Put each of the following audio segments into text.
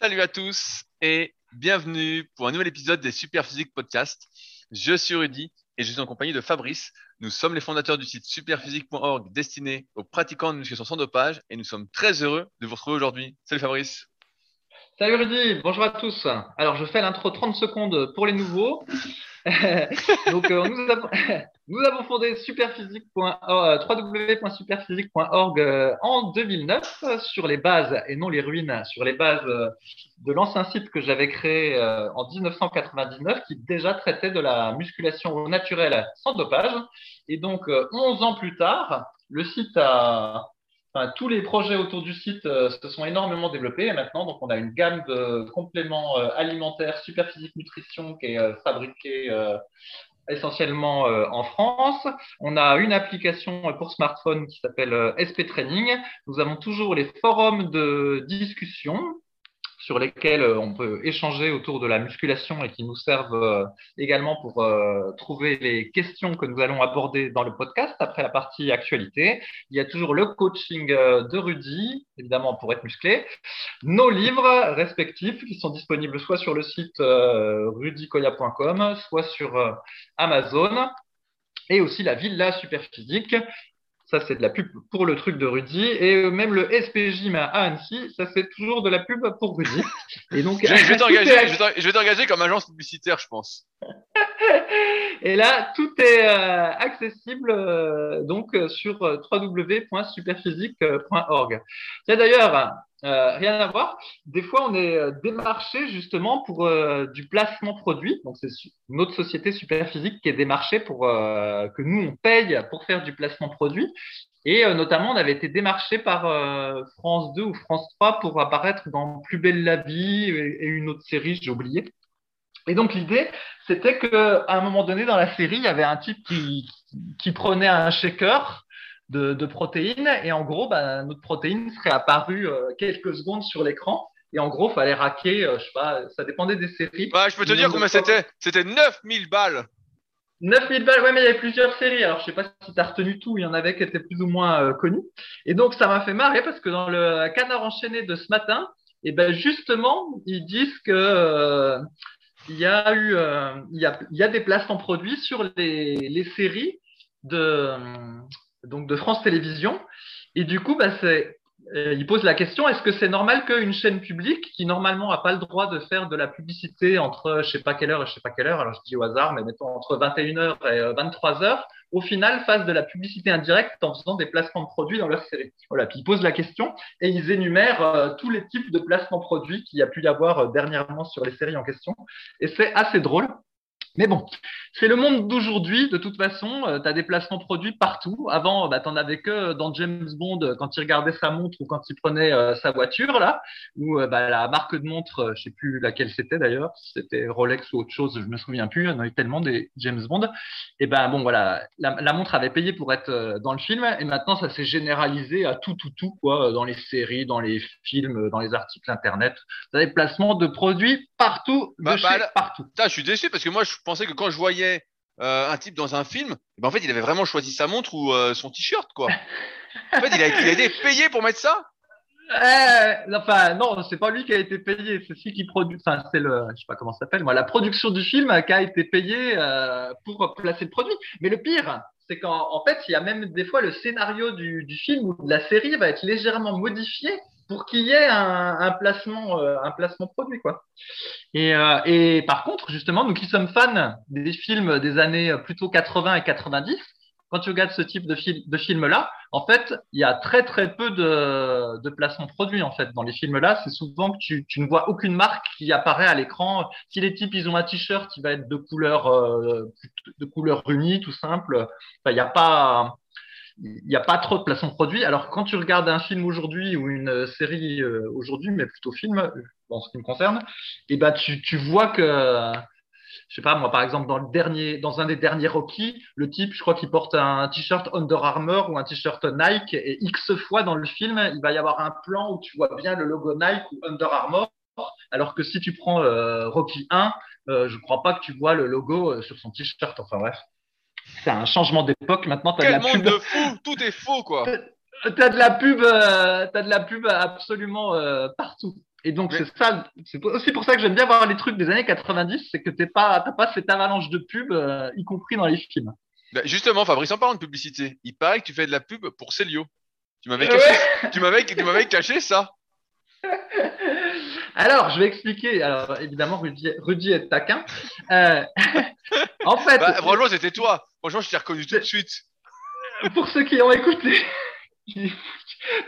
Salut à tous et bienvenue pour un nouvel épisode des Superphysique Podcast. Je suis Rudy et je suis en compagnie de Fabrice. Nous sommes les fondateurs du site superphysique.org destiné aux pratiquants de musculation sans dopage et nous sommes très heureux de vous retrouver aujourd'hui. Salut Fabrice. Salut Rudy, bonjour à tous. Alors je fais l'intro 30 secondes pour les nouveaux. Donc euh, nous, avons, fondé www.superphysique.org euh, en 2009 sur les bases et non les ruines, sur les bases euh, de l'ancien site que j'avais créé en 1999 qui déjà traitait de la musculation naturelle sans dopage. Et donc 11 ans plus tard, le site a tous les projets autour du site euh, se sont énormément développés et maintenant, donc, on a une gamme de compléments euh, alimentaires super physique nutrition qui est euh, fabriquée essentiellement en France. On a une application pour smartphone qui s'appelle SP Training. Nous avons toujours les forums de discussion sur lesquels euh, on peut échanger autour de la musculation et qui nous servent euh, également pour euh, trouver les questions que nous allons aborder dans le podcast après la partie actualité. Il y a toujours le coaching de Rudy, évidemment pour être musclé, nos livres respectifs qui sont disponibles soit sur le site rudykoya.com, soit sur Amazon et aussi la Villa Superphysique ça, c'est de la pub pour le truc de Rudy. Et euh, même le SPJ à Annecy, ça, c'est toujours de la pub pour Rudy. Et donc, je, vais t'engager comme agence publicitaire, je pense. Et là, tout est euh, accessible euh, donc sur www.superphysique.org. C'est d'ailleurs rien à voir. Des fois, on est démarché justement pour du placement produit. Donc, c'est notre société Superphysique qui est démarchée pour que nous on paye pour faire du placement produit. Et notamment, on avait été démarché par France 2 ou France 3 pour apparaître dans Plus belle la vie et une autre série, j'ai oublié. Et donc l'idée, c'était qu'à un moment donné dans la série, il y avait un type qui, qui prenait un shaker de, de, protéines et en gros, bah, notre protéine serait apparue euh, quelques secondes sur l'écran. Et en gros, il fallait raquer, euh, je sais pas, ça dépendait des séries. je peux te dire combien c'était. C'était 9000 balles. 9000 balles, ouais, mais il y avait plusieurs séries. Alors, je sais pas si tu as retenu tout. Il y en avait qui étaient plus ou moins euh, connus. Et donc, ça m'a fait marrer parce que dans le canard enchaîné de ce matin, et eh ben justement, ils disent que il y a eu, euh, il, y a, il y a des placements produits sur les, les séries de, donc de France Télévisions. Et du coup, bah, c'est, euh, il pose la question est-ce que c'est normal qu'une chaîne publique qui normalement n'a pas le droit de faire de la publicité entre je sais pas quelle heure et je sais pas quelle heure, alors je dis au hasard, mais mettons entre 21h et 23h, euh, au final fassent de la publicité indirecte en faisant des placements de produits dans leur série? Voilà, puis ils posent la question et ils énumèrent euh, tous les types de placements produits qu'il y a pu y avoir dernièrement sur les séries en question. Et c'est assez drôle. Mais bon, c'est le monde d'aujourd'hui. De toute façon, euh, tu as des placements produits partout. Avant, bah, tu n'en avais que dans James Bond euh, quand il regardait sa montre ou quand il prenait euh, sa voiture, là, ou bah, la marque de montre, je sais plus laquelle c'était d'ailleurs, si c'était Rolex ou autre chose, je me souviens plus. Il y en a eu tellement des James Bond. Et ben bon, voilà, la, montre avait payé pour être dans le film, et maintenant ça s'est généralisé à tout, tout, tout, quoi, dans les séries, dans les films, dans les articles internet. Tu as des placements de produits partout, de bah, partout. je suis déçu parce que moi, je pensais que quand je voyais euh, un type dans un film, eh ben en fait, il avait vraiment choisi sa montre ou euh, son t-shirt, quoi. En fait, il a, été payé pour mettre ça. Euh, enfin, non, c'est pas lui qui a été payé, c'est celui qui produit. Enfin, c'est le, je sais pas comment ça s'appelle, moi, la production du film qui a été payée pour placer le produit. Mais le pire, c'est qu'en fait, il y a même des fois le scénario du, du film ou de la série va être légèrement modifié pour qu'il y ait un, placement, euh, placement produit, quoi. Et, euh, et, par contre, justement, nous qui sommes fans des films des années plutôt 80 et 90, quand tu regardes ce type de, film, de film-là, en fait, il y a très très peu de, placements produits en fait dans les films-là. C'est souvent que tu, ne vois aucune marque qui apparaît à l'écran. Si les types ils ont un t-shirt qui va être de couleur euh, tout simple, il n'y a pas il n'y a pas trop de placements produits. Alors, quand tu regardes un film aujourd'hui ou une série euh, aujourd'hui, mais plutôt film, en ce qui me concerne, et eh ben, tu, vois que, je sais pas, moi, par exemple, dans le dernier, dans un des derniers Rocky, le type, je crois qu'il porte un t-shirt Under Armour ou un t-shirt Nike, et X fois dans le film, il va y avoir un plan où tu vois bien le logo Nike ou Under Armour. Alors que si tu prends euh, Rocky 1, euh, je crois pas que tu vois le logo sur son t-shirt. Enfin bref c'est un changement d'époque. Maintenant, tu as de la monde de fou Tout est faux, quoi. Tu as de la pub, euh, as de la pub absolument euh, partout. Et donc, Mais- c'est ça, c'est aussi pour ça que j'aime bien voir les trucs des années 90, c'est que t'es pas, t'as pas cette avalanche de pubs, euh, y compris dans les films. Bah, justement, Fabrice, en parlant de publicité, il paraît que tu fais de la pub pour Célio. Tu m'avais Euh, caché, tu m'avais, tu m'avais caché ça. Alors, je vais expliquer. Alors, évidemment, Rudy, Rudy est taquin. Euh, en fait, Bah, franchement, c'était toi. Franchement, je t'ai reconnu tout de suite. pour ceux qui ont écouté,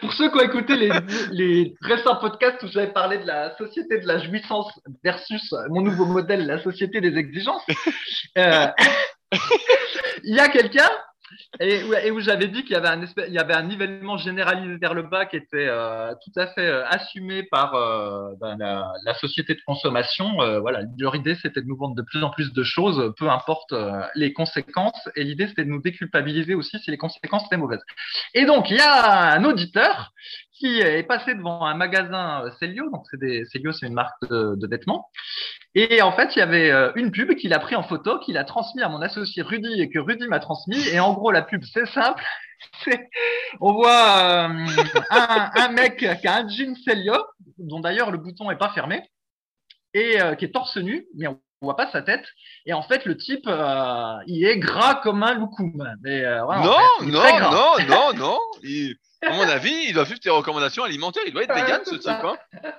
pour ceux qui ont écouté les, les récents podcasts où j'avais parlé de la société de la jouissance versus mon nouveau modèle, la société des exigences, euh, il y a quelqu'un et, et où j'avais dit qu'il y avait un espèce, il y avait un nivellement généralisé vers le bas qui était euh, tout à fait euh, assumé par euh, ben, la, la société de consommation. Voilà, leur idée c'était de nous vendre de plus en plus de choses, peu importe les conséquences. Et l'idée c'était de nous déculpabiliser aussi si les conséquences étaient mauvaises. Et donc il y a un auditeur qui est passé devant un magasin euh, Célio. Donc c'est des Célio, c'est une marque de, de vêtements. Et en fait, il y avait euh, une pub qu'il a pris en photo, qu'il a transmis à mon associé Rudy et que Rudy m'a transmis. Et en gros, la pub, c'est simple. C'est- On voit euh, un, un mec qui a un jean Celio, dont d'ailleurs le bouton est pas fermé, et euh, qui est torse nu, mais on voit pas sa tête. Et en fait, le type, euh, il est gras comme un loukoum. Mais, euh, ouais, en non, fait, non, gras. non, non, non. À mon avis, il doit suivre tes recommandations alimentaires. Il doit être vegan, ce type. Hein.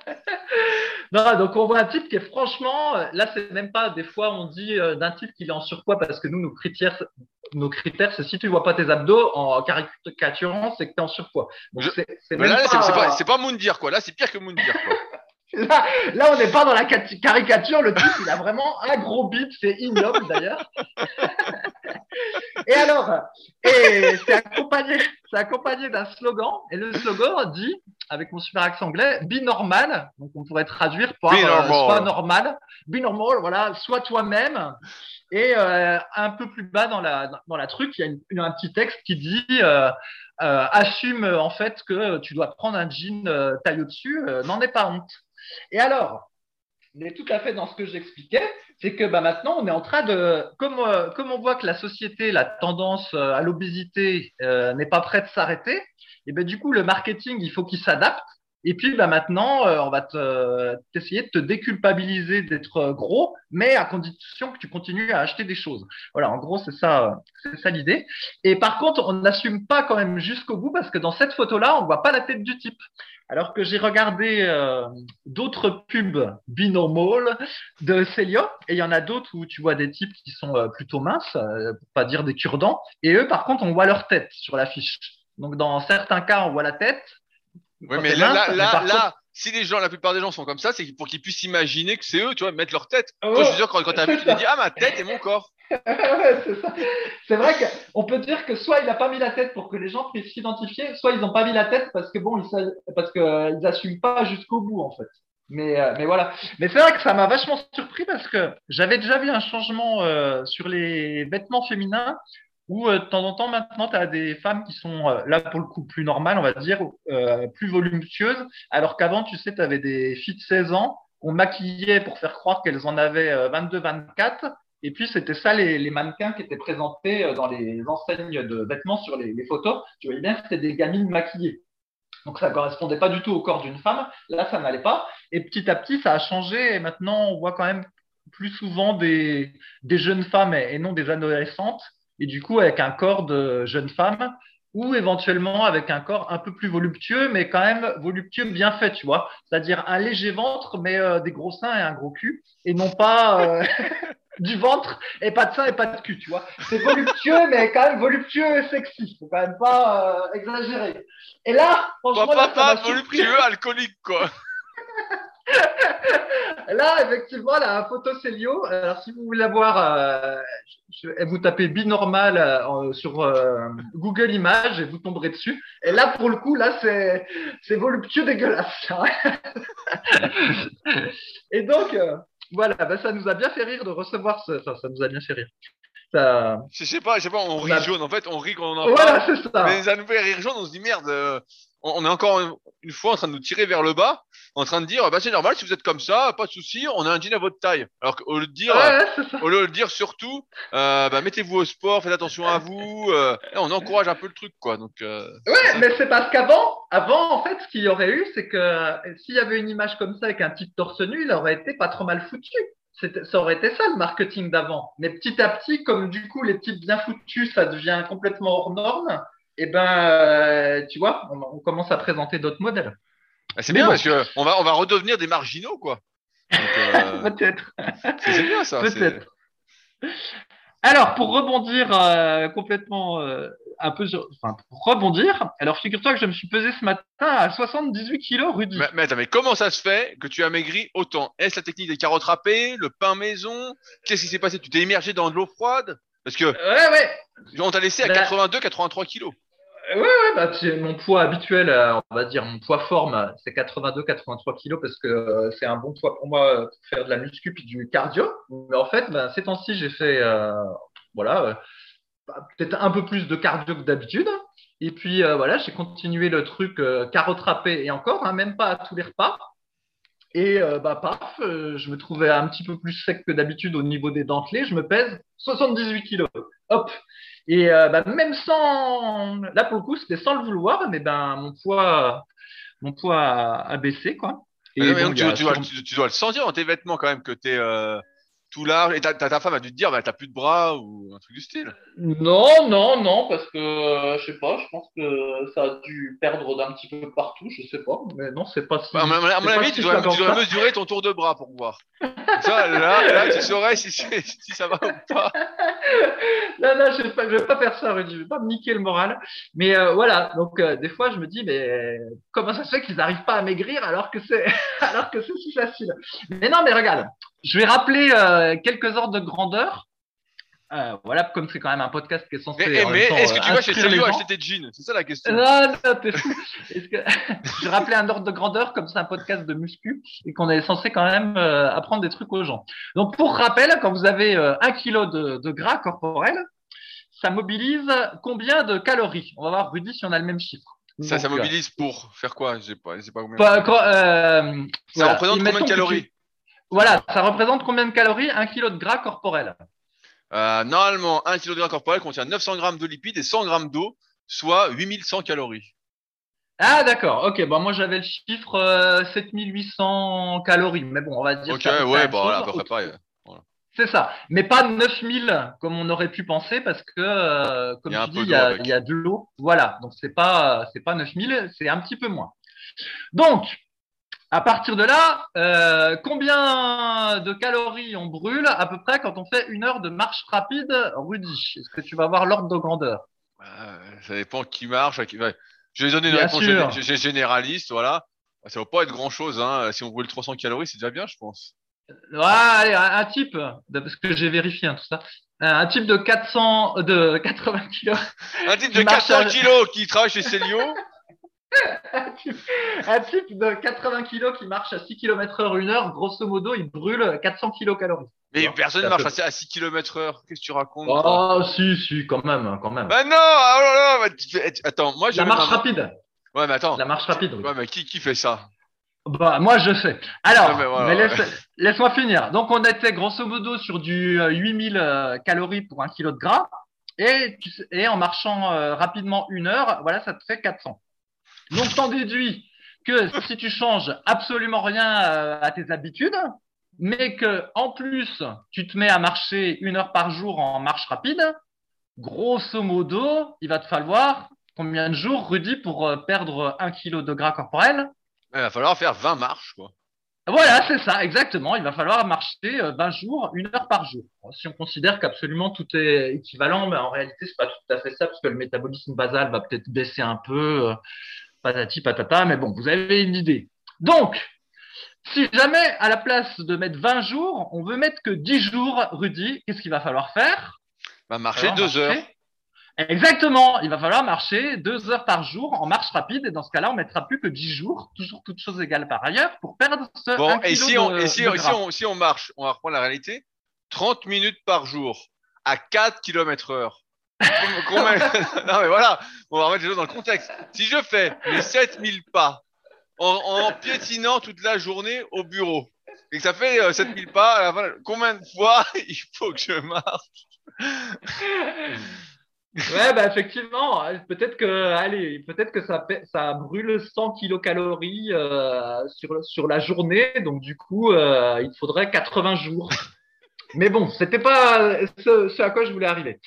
Non, donc on voit un type qui est franchement, euh, là c'est même pas, des fois on dit euh, d'un type qu'il est en surpoids parce que nous, nos critères, nos critères c'est si tu vois pas tes abdos en caricaturant, c'est que tu es en surpoids. Donc Je- c'est c'est Mais même là, c'est pas, c'est pas, c'est pas Moundir, quoi. Là, c'est pire que Moundir, quoi. là, là, on n'est pas dans la caricature, le type il a vraiment un gros bip, c'est ignoble d'ailleurs. et alors, c'est accompagné, d'un slogan, et le slogan dit, avec mon super accent anglais, be normal, donc on pourrait traduire par euh, normal. sois normal, be normal, voilà, sois toi-même. Et euh, un peu plus bas dans la, dans la truc, il y a une- une- un petit texte qui dit euh, assume en fait que tu dois prendre un jean taille au-dessus, n'en aie pas honte. Et alors, on est tout à fait dans ce que j'expliquais, c'est que bah, maintenant on est en train de, comme, euh, comme on voit que la société, la tendance euh, à l'obésité euh, n'est pas prête de s'arrêter, et ben du coup le marketing il faut qu'il s'adapte. Et puis bah, maintenant on va te- t'essayer de te déculpabiliser d'être gros, mais à condition que tu continues à acheter des choses. Voilà, en gros c'est ça, ça l'idée. Et par contre on n'assume pas quand même jusqu'au bout parce que dans cette photo-là on voit pas la tête du type. Alors que j'ai regardé euh, d'autres pubs binormal de Célio, et il y en a d'autres où tu vois des types qui sont euh, plutôt minces, euh, pour pas dire des cure-dents, et eux, par contre, on voit leur tête sur l'affiche. Donc, dans certains cas, on voit la tête. Oui, mais là, mince, là, mais là, si les gens, la plupart des gens sont comme ça, c'est pour qu'ils puissent imaginer que c'est eux, tu vois, mettre leur tête. Toi, je suis sûr, quand, quand t'as c'est vu, tu t'es ça. dit, ah, ma tête et mon corps. C'est vrai qu'on peut dire que soit il n'a pas mis la tête pour que les gens puissent s'identifier, soit ils n'ont pas mis la tête parce que bon, ils parce que euh, ils assument pas jusqu'au bout en fait. Mais euh, mais voilà. Mais c'est vrai que ça m'a vachement surpris parce que j'avais déjà vu un changement euh, sur les vêtements féminins où de temps en temps maintenant tu as des femmes qui sont là pour le coup plus normales, on va dire, plus voluptueuses, alors qu'avant tu sais tu avais des filles de 16 ans qu'on maquillait pour faire croire qu'elles en avaient 22-24 et puis, c'était ça les, mannequins qui étaient présentés euh, dans les enseignes de vêtements sur les, photos. Tu voyais bien que c'était des gamines maquillées. Donc, ça ne correspondait pas du tout au corps d'une femme. Là, ça n'allait pas. Et petit à petit, ça a changé. Et maintenant, on voit quand même plus souvent des, jeunes femmes et, et non des adolescentes. Et du coup, avec un corps de jeune femme ou éventuellement avec un corps un peu plus voluptueux, mais quand même voluptueux bien fait, tu vois. C'est-à-dire un léger ventre, mais euh, des gros seins et un gros cul. Et non pas... euh, du ventre et pas de sein et pas de cul, tu vois. C'est voluptueux, mais quand même voluptueux et sexy. Faut quand même pas euh, exagérer. Et là, franchement, Papa, là, pas voluptueux, alcoolique, quoi. Là, effectivement, la photo Célio. Alors, si vous voulez la voir, euh, je- vous tapez binormal euh, sur euh, Google Images et vous tomberez dessus. Et là, pour le coup, là, c'est c'est voluptueux dégueulasse. hein. et donc, voilà, ben, ça nous a bien fait rire de recevoir ce. Enfin, ça nous a bien fait rire. Ça... Je sais pas, je sais pas, on rit Bah- jaune. En fait, on rit quand on en parle. Voilà, c'est ça. Mais ça nous fait rire jaune, on se dit merde. euh, on est encore une fois en train de nous tirer vers le bas, en train de dire, bah, c'est normal, si vous êtes comme ça, pas de souci, on a un jean à votre taille. Alors qu'au lieu de dire, Ouais, c'est ça. au lieu de dire surtout, euh, bah, mettez-vous au sport, faites attention à vous, euh, on encourage un peu le truc, quoi. Donc, euh, Ouais, mais c'est parce qu'avant, avant, en fait, ce qu'il y aurait eu, c'est que s'il y avait une image comme ça avec un type torse nu, il aurait été pas trop mal foutu. Ça aurait été ça le marketing d'avant. Mais petit à petit, comme du coup les types bien foutus, ça devient complètement hors norme, et ben, euh, tu vois, on, on commence à présenter d'autres modèles. Bah, c'est bien bon. parce que on va, on va redevenir des marginaux, quoi. Euh, Peut-être. c'est bien ça. Peut-être. Alors, pour rebondir euh, complètement euh, un peu sur. Enfin, pour rebondir, alors figure-toi que je me suis pesé ce matin à 78 kilos, Rudy. Mais, mais attends, mais comment ça se fait que tu as maigri autant? Est-ce la technique des carottes râpées, le pain maison? Qu'est-ce qui s'est passé? Tu t'es immergé dans de l'eau froide? Parce que Ouais, ouais. on t'a laissé à Bah- 82, 83 kilos. Ouais, bah, mon poids habituel, euh, on va dire, mon poids forme, c'est 82-83 kilos parce que euh, c'est un bon poids pour moi euh, pour faire de la muscu puis du cardio. Mais en fait, bah, ces temps-ci, j'ai fait, voilà, bah, peut-être un peu plus de cardio que d'habitude. Et puis, voilà, j'ai continué le truc euh, et encore, hein, même pas à tous les repas. Et bah, paf, je me trouvais un petit peu plus sec que d'habitude au niveau des dentelés. Je me pèse 78 kilos. Hop. Et euh, bah, même sans, là pour le coup, c'était sans le vouloir, mais ben mon poids, mon poids a, a baissé quoi. Non, bon, donc, tu, tu dois, tu- tu le sentir dans tes vêtements quand même que t'es euh, tout large. Et ta, ta, ta femme a dû te dire, bah, t'as plus de bras ou un truc du style. Non, non, non, parce que euh, je sais pas, je pense que ça a dû perdre d'un petit peu partout, je sais pas, mais non, c'est pas si. À mon, à mon avis, si tu dois, mesurer ton tour de bras pour voir. Ça, là, là, tu saurais si, si ça va ou pas. Non, non, je vais pas, je vais pas faire ça, Rudy, je vais pas me niquer le moral. Mais euh, voilà, donc euh, des fois, je me dis, mais comment ça se fait qu'ils n'arrivent pas à maigrir alors que c'est, alors que c'est si facile? Mais non, mais regarde, je vais rappeler euh, quelques ordres de grandeur. Euh, voilà, comme c'est quand même un podcast qui est censé. Mais, en mais est-ce que tu vas chez gens. acheter tes jeans C'est ça la question. Non, non, t'es fou. Que... je vais rappeler un ordre de grandeur, comme c'est un podcast de muscu, et qu'on est censé quand même euh, apprendre des trucs aux gens. Donc, pour rappel, quand vous avez euh, un kilo de, de gras corporel, ça mobilise combien de calories? On va voir, Rudy, si on a le même chiffre. Ça, ça Donc, mobilise pour faire quoi? Je sais pas, je sais pas combien. pas- quand, ça voilà. représente combien de calories? Voilà, ça représente combien de calories Un kilo de gras corporel. Euh, Normalement, 1 kg de gras corporel contient 900 grammes de lipides et 100 grammes d'eau, soit 8100 calories. Ah, d'accord. Ok, bon, moi j'avais le chiffre euh, 7800 calories, mais bon, on va dire. Ok, près ouais, bon, voilà, à peu près pareil. C'est ça, mais pas 9000 comme on aurait pu penser parce que euh, comme un tu dis, il y a, avec. il y a de l'eau. Voilà, donc c'est pas pas 9000, c'est un petit peu moins. Donc à partir de là, euh, combien de calories on brûle à peu près quand on fait une heure de marche rapide, Rudy? Est-ce que tu vas voir l'ordre de grandeur? Euh, ça dépend qui marche. à qui- ouais. Je vais donner une Bien réponse sûr. généraliste, voilà. Ça va pas être grand chose, hein. Si on brûle 300 calories, c'est déjà bien, je pense. Ouais, allez, un, un type, parce que j'ai vérifié hein, tout ça, un type de 400, de 80 kilos. Un type de marche 400 à- kilos qui travaille chez Célio. un type, de 80 kilos qui marche à 6 km heure une heure, grosso modo, il brûle 400 kilocalories. Mais Non, personne ne marche à à 6 km heure. Qu'ce que tu racontes toi? Oh, si, si, quand même, quand même. Bah non, oh là là, bah, tu fais- attends, moi je La marche rapide. Ouais, mais attends. La marche rapide, oui. Ouais, mais qui, qui fait ça? Bah, moi, je sais. Alors, Ouais, voilà, ouais. laisse-moi finir. Donc, on était grosso modo sur du euh, 8000 euh, calories pour un kilo de gras. Et en marchant euh, rapidement une heure, voilà, ça te fait 400. Donc, t'en déduis que si tu changes absolument rien euh, à tes habitudes, mais que en plus, tu te mets à marcher une heure par jour en marche rapide, grosso modo, il va te falloir combien de jours, Rudy, pour euh, perdre un kilo de gras corporel? Il va falloir faire 20 marches, quoi. voilà, c'est ça, exactement. Il va falloir marcher euh, 20 jours, une heure par jour. Si on considère qu'absolument tout est équivalent, mais en réalité, c'est pas tout à fait ça, parce que le métabolisme basal va peut-être baisser un peu, euh, patati patata, mais bon, vous avez une idée. Donc, si jamais, à la place de mettre 20 jours, on veut mettre que 10 jours, Rudy, qu'est-ce qu'il va falloir faire? Va marcher Alors, 2 marcher. heures. Exactement, il va falloir marcher deux heures par jour en marche rapide et dans ce cas-là, on mettra plus que 10 jours, toujours toutes choses égales par ailleurs, pour perdre ce Bon, 1 et si on, de- et si, de on- si gras. on, si on marche, on va reprendre la réalité, 30 minutes par jour à 4 km heure. Combien- non, mais voilà, on va remettre les choses dans le contexte. Si je fais mes 7000 pas en, piétinant toute la journée au bureau, et que ça fait euh, 7000 pas, à la fin, combien de fois il faut que je marche Ouais, bah effectivement, euh, peut-être que, allez, peut-être que ça, ça brûle 100 kilocalories euh, sur, sur la journée, donc du coup, euh, il faudrait 80 jours. Mais bon, c'était pas ce à quoi je voulais arriver.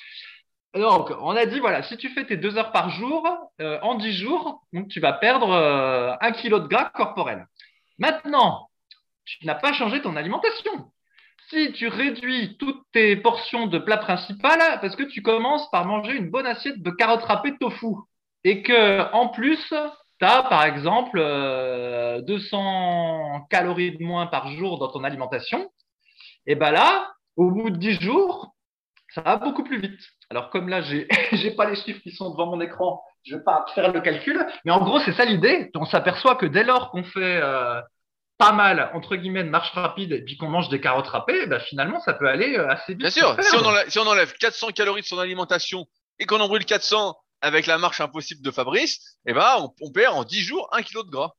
Donc, on a dit, voilà, si tu fais tes deux heures par jour, euh, en 10 jours, donc tu vas perdre euh, un kilo de gras corporel. Maintenant, tu n'as pas changé ton alimentation. Si tu réduis toutes tes portions de plat principal, parce que tu commences par manger une bonne assiette de carottes râpées de tofu, et que en plus, tu as par exemple euh, 200 calories de moins par jour dans ton alimentation, et ben là, au bout de 10 jours, ça va beaucoup plus vite. Alors comme là, j'ai j'ai pas les chiffres qui sont devant mon écran, je vais pas faire le calcul, mais en gros, c'est ça l'idée. On s'aperçoit que dès lors qu'on fait euh, pas mal, entre guillemets, de marche rapide et puis qu'on mange des carottes râpées, ben, finalement, ça peut aller euh, assez vite. Bien sûr, si on, perdre. enlève, si on enlève 400 calories de son alimentation et qu'on en brûle 400 avec la marche impossible de Fabrice, eh ben, on, on perd en 10 jours 1 kg de gras.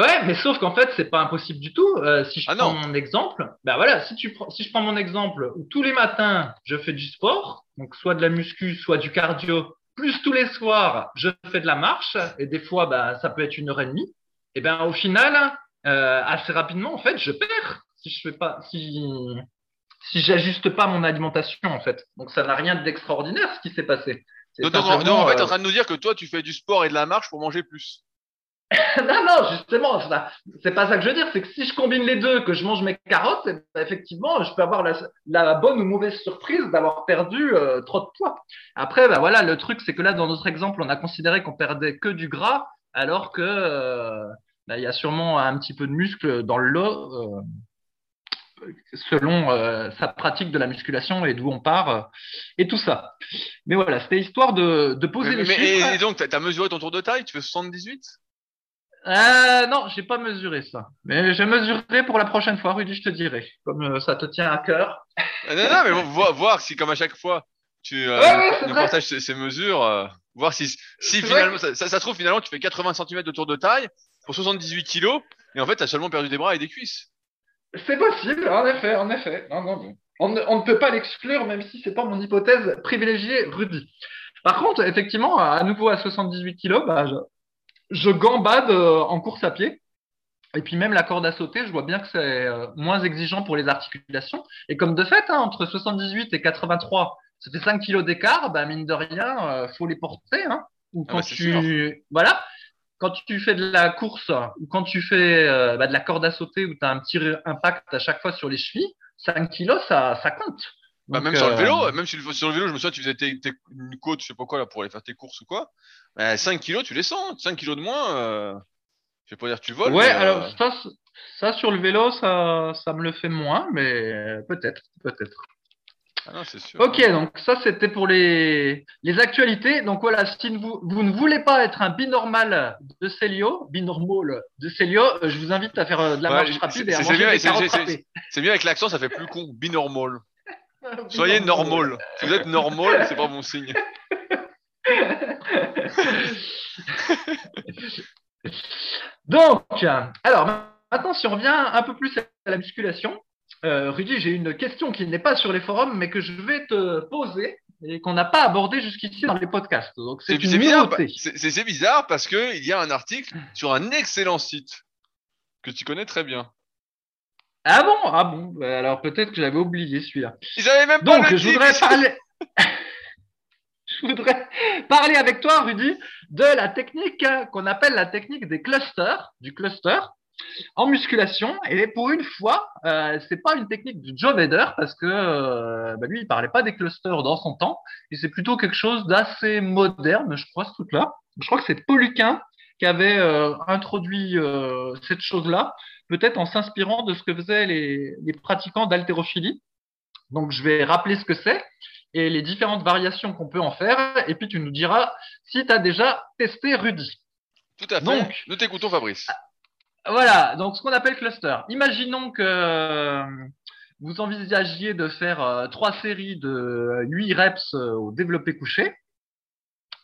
Ouais, mais sauf qu'en fait, c'est pas impossible du tout. Euh, si je Ah prends non. mon exemple, ben voilà, si tu prends, si je prends mon exemple où tous les matins je fais du sport, donc soit de la muscu, soit du cardio, plus tous les soirs je fais de la marche et des fois ben ça peut être une heure et demie. Et ben au final, euh, assez rapidement en fait, je perds si je fais pas, si si j'ajuste pas mon alimentation en fait. Donc ça n'a rien d'extraordinaire ce qui s'est passé. Donc, donc, en- fait, euh, t'es en train de nous dire que toi, tu fais du sport et de la marche pour manger plus. non, non, justement, c'est pas ça que je veux dire. C'est que si je combine les deux, que je mange mes carottes, eh ben, effectivement, je peux avoir la, la bonne ou mauvaise surprise d'avoir perdu euh, trop de poids. Après, bah voilà, le truc, c'est que là, dans notre exemple, on a considéré qu'on perdait que du gras, alors que euh, bah, il y a sûrement un petit peu de muscle dans le lot, euh, selon sa pratique de la musculation et d'où on part et tout ça. Mais voilà, c'était histoire de, de poser Mais, les mais- chiffres. et, donc, t'as as mesuré ton tour de taille? Tu fais 78 Euh, non, j'ai pas mesuré ça. Mais je mesurerai pour la prochaine fois, Rudy, je te dirai. Comme euh, ça te tient à cœur. Non, non, mais voir, si, comme à chaque fois, tu euh, Ouais, ouais, partages ces, ces mesures, euh, voir si, si finalement, ça, ça, trouve, finalement, tu fais 80 cm de tour de taille pour 78 kilos, et en fait, t'as seulement perdu des bras et des cuisses. C'est possible, en effet, en effet. Non, non, non. On, ne, on ne peut pas l'exclure, même si c'est pas mon hypothèse privilégiée, Rudy. Par contre, effectivement, à nouveau à 78 kilos, bah, je, gambade euh, en course à pied. Et puis même la corde à sauter, je vois bien que c'est euh, moins exigeant pour les articulations. Et comme de fait, hein, entre 78 et 83, ça fait 5 kilos d'écart, bah, mine de rien, euh, faut les porter. Hein. Ou Ah quand bah, tu, voilà, quand tu fais de la course ou quand tu fais euh, bah, de la corde à sauter où tu as un petit impact à chaque fois sur les chevilles, 5 kilos, ça, ça compte. Bah, Donc, même sur le euh, vélo, même sur le, sur le vélo, je me souviens, tu faisais tes, tes- une côte, je sais pas quoi, là, pour aller faire tes courses ou quoi. Bah, 5 kilos, tu les sens. 5 kilos de moins, euh, je vais pas dire que tu voles. Ouais, mais, euh, alors ça, ça sur le vélo, ça, ça me le fait moins, mais peut-être, peut-être. ah non, c'est sûr. Ok, donc ça c'était pour les, les actualités. Donc voilà, si vous, vous ne voulez pas être un binormal de Célio, binormal de Célio, je vous invite à faire de la Ouais, marche c'est- rapide et à manger bien, des. C'est bien avec l'accent, ça fait plus con. Binormal. Soyez normal. Si vous êtes normal, c'est pas bon signe. Donc, alors maintenant, si on revient un peu plus à la musculation, euh, Rudy, j'ai une question qui n'est pas sur les forums, mais que je vais te poser et qu'on n'a pas abordé jusqu'ici dans les podcasts. Donc, c'est bizarre, nouveauté. c'est- bizarre parce que il y a un article sur un excellent site que tu connais très bien. Ah bon? Ah bon? Bah, Alors peut-être que j'avais oublié celui-là. Ils avaient même pas Donc, je voudrais parler. je voudrais parler avec toi, Rudy, de la technique euh, qu'on appelle la technique des clusters, du cluster, en musculation. Et pour une fois, euh, c'est pas une technique de Joe Vader parce que euh, bah, lui, il parlait pas des clusters dans son temps, et c'est plutôt quelque chose d'assez moderne, je crois, ce truc-là. Je crois que c'est Pauluquin qui avait euh, introduit cette chose-là, peut-être en s'inspirant de ce que faisaient les, les pratiquants d'haltérophilie. Donc, je vais rappeler ce que c'est et les différentes variations qu'on peut en faire. Et puis, tu nous diras si tu as déjà testé Rudy. Tout à fait. Donc- Nous t'écoutons, Fabrice. Voilà, donc ce qu'on appelle cluster. Imaginons que vous envisagiez de faire trois séries de 8 reps au développé couché,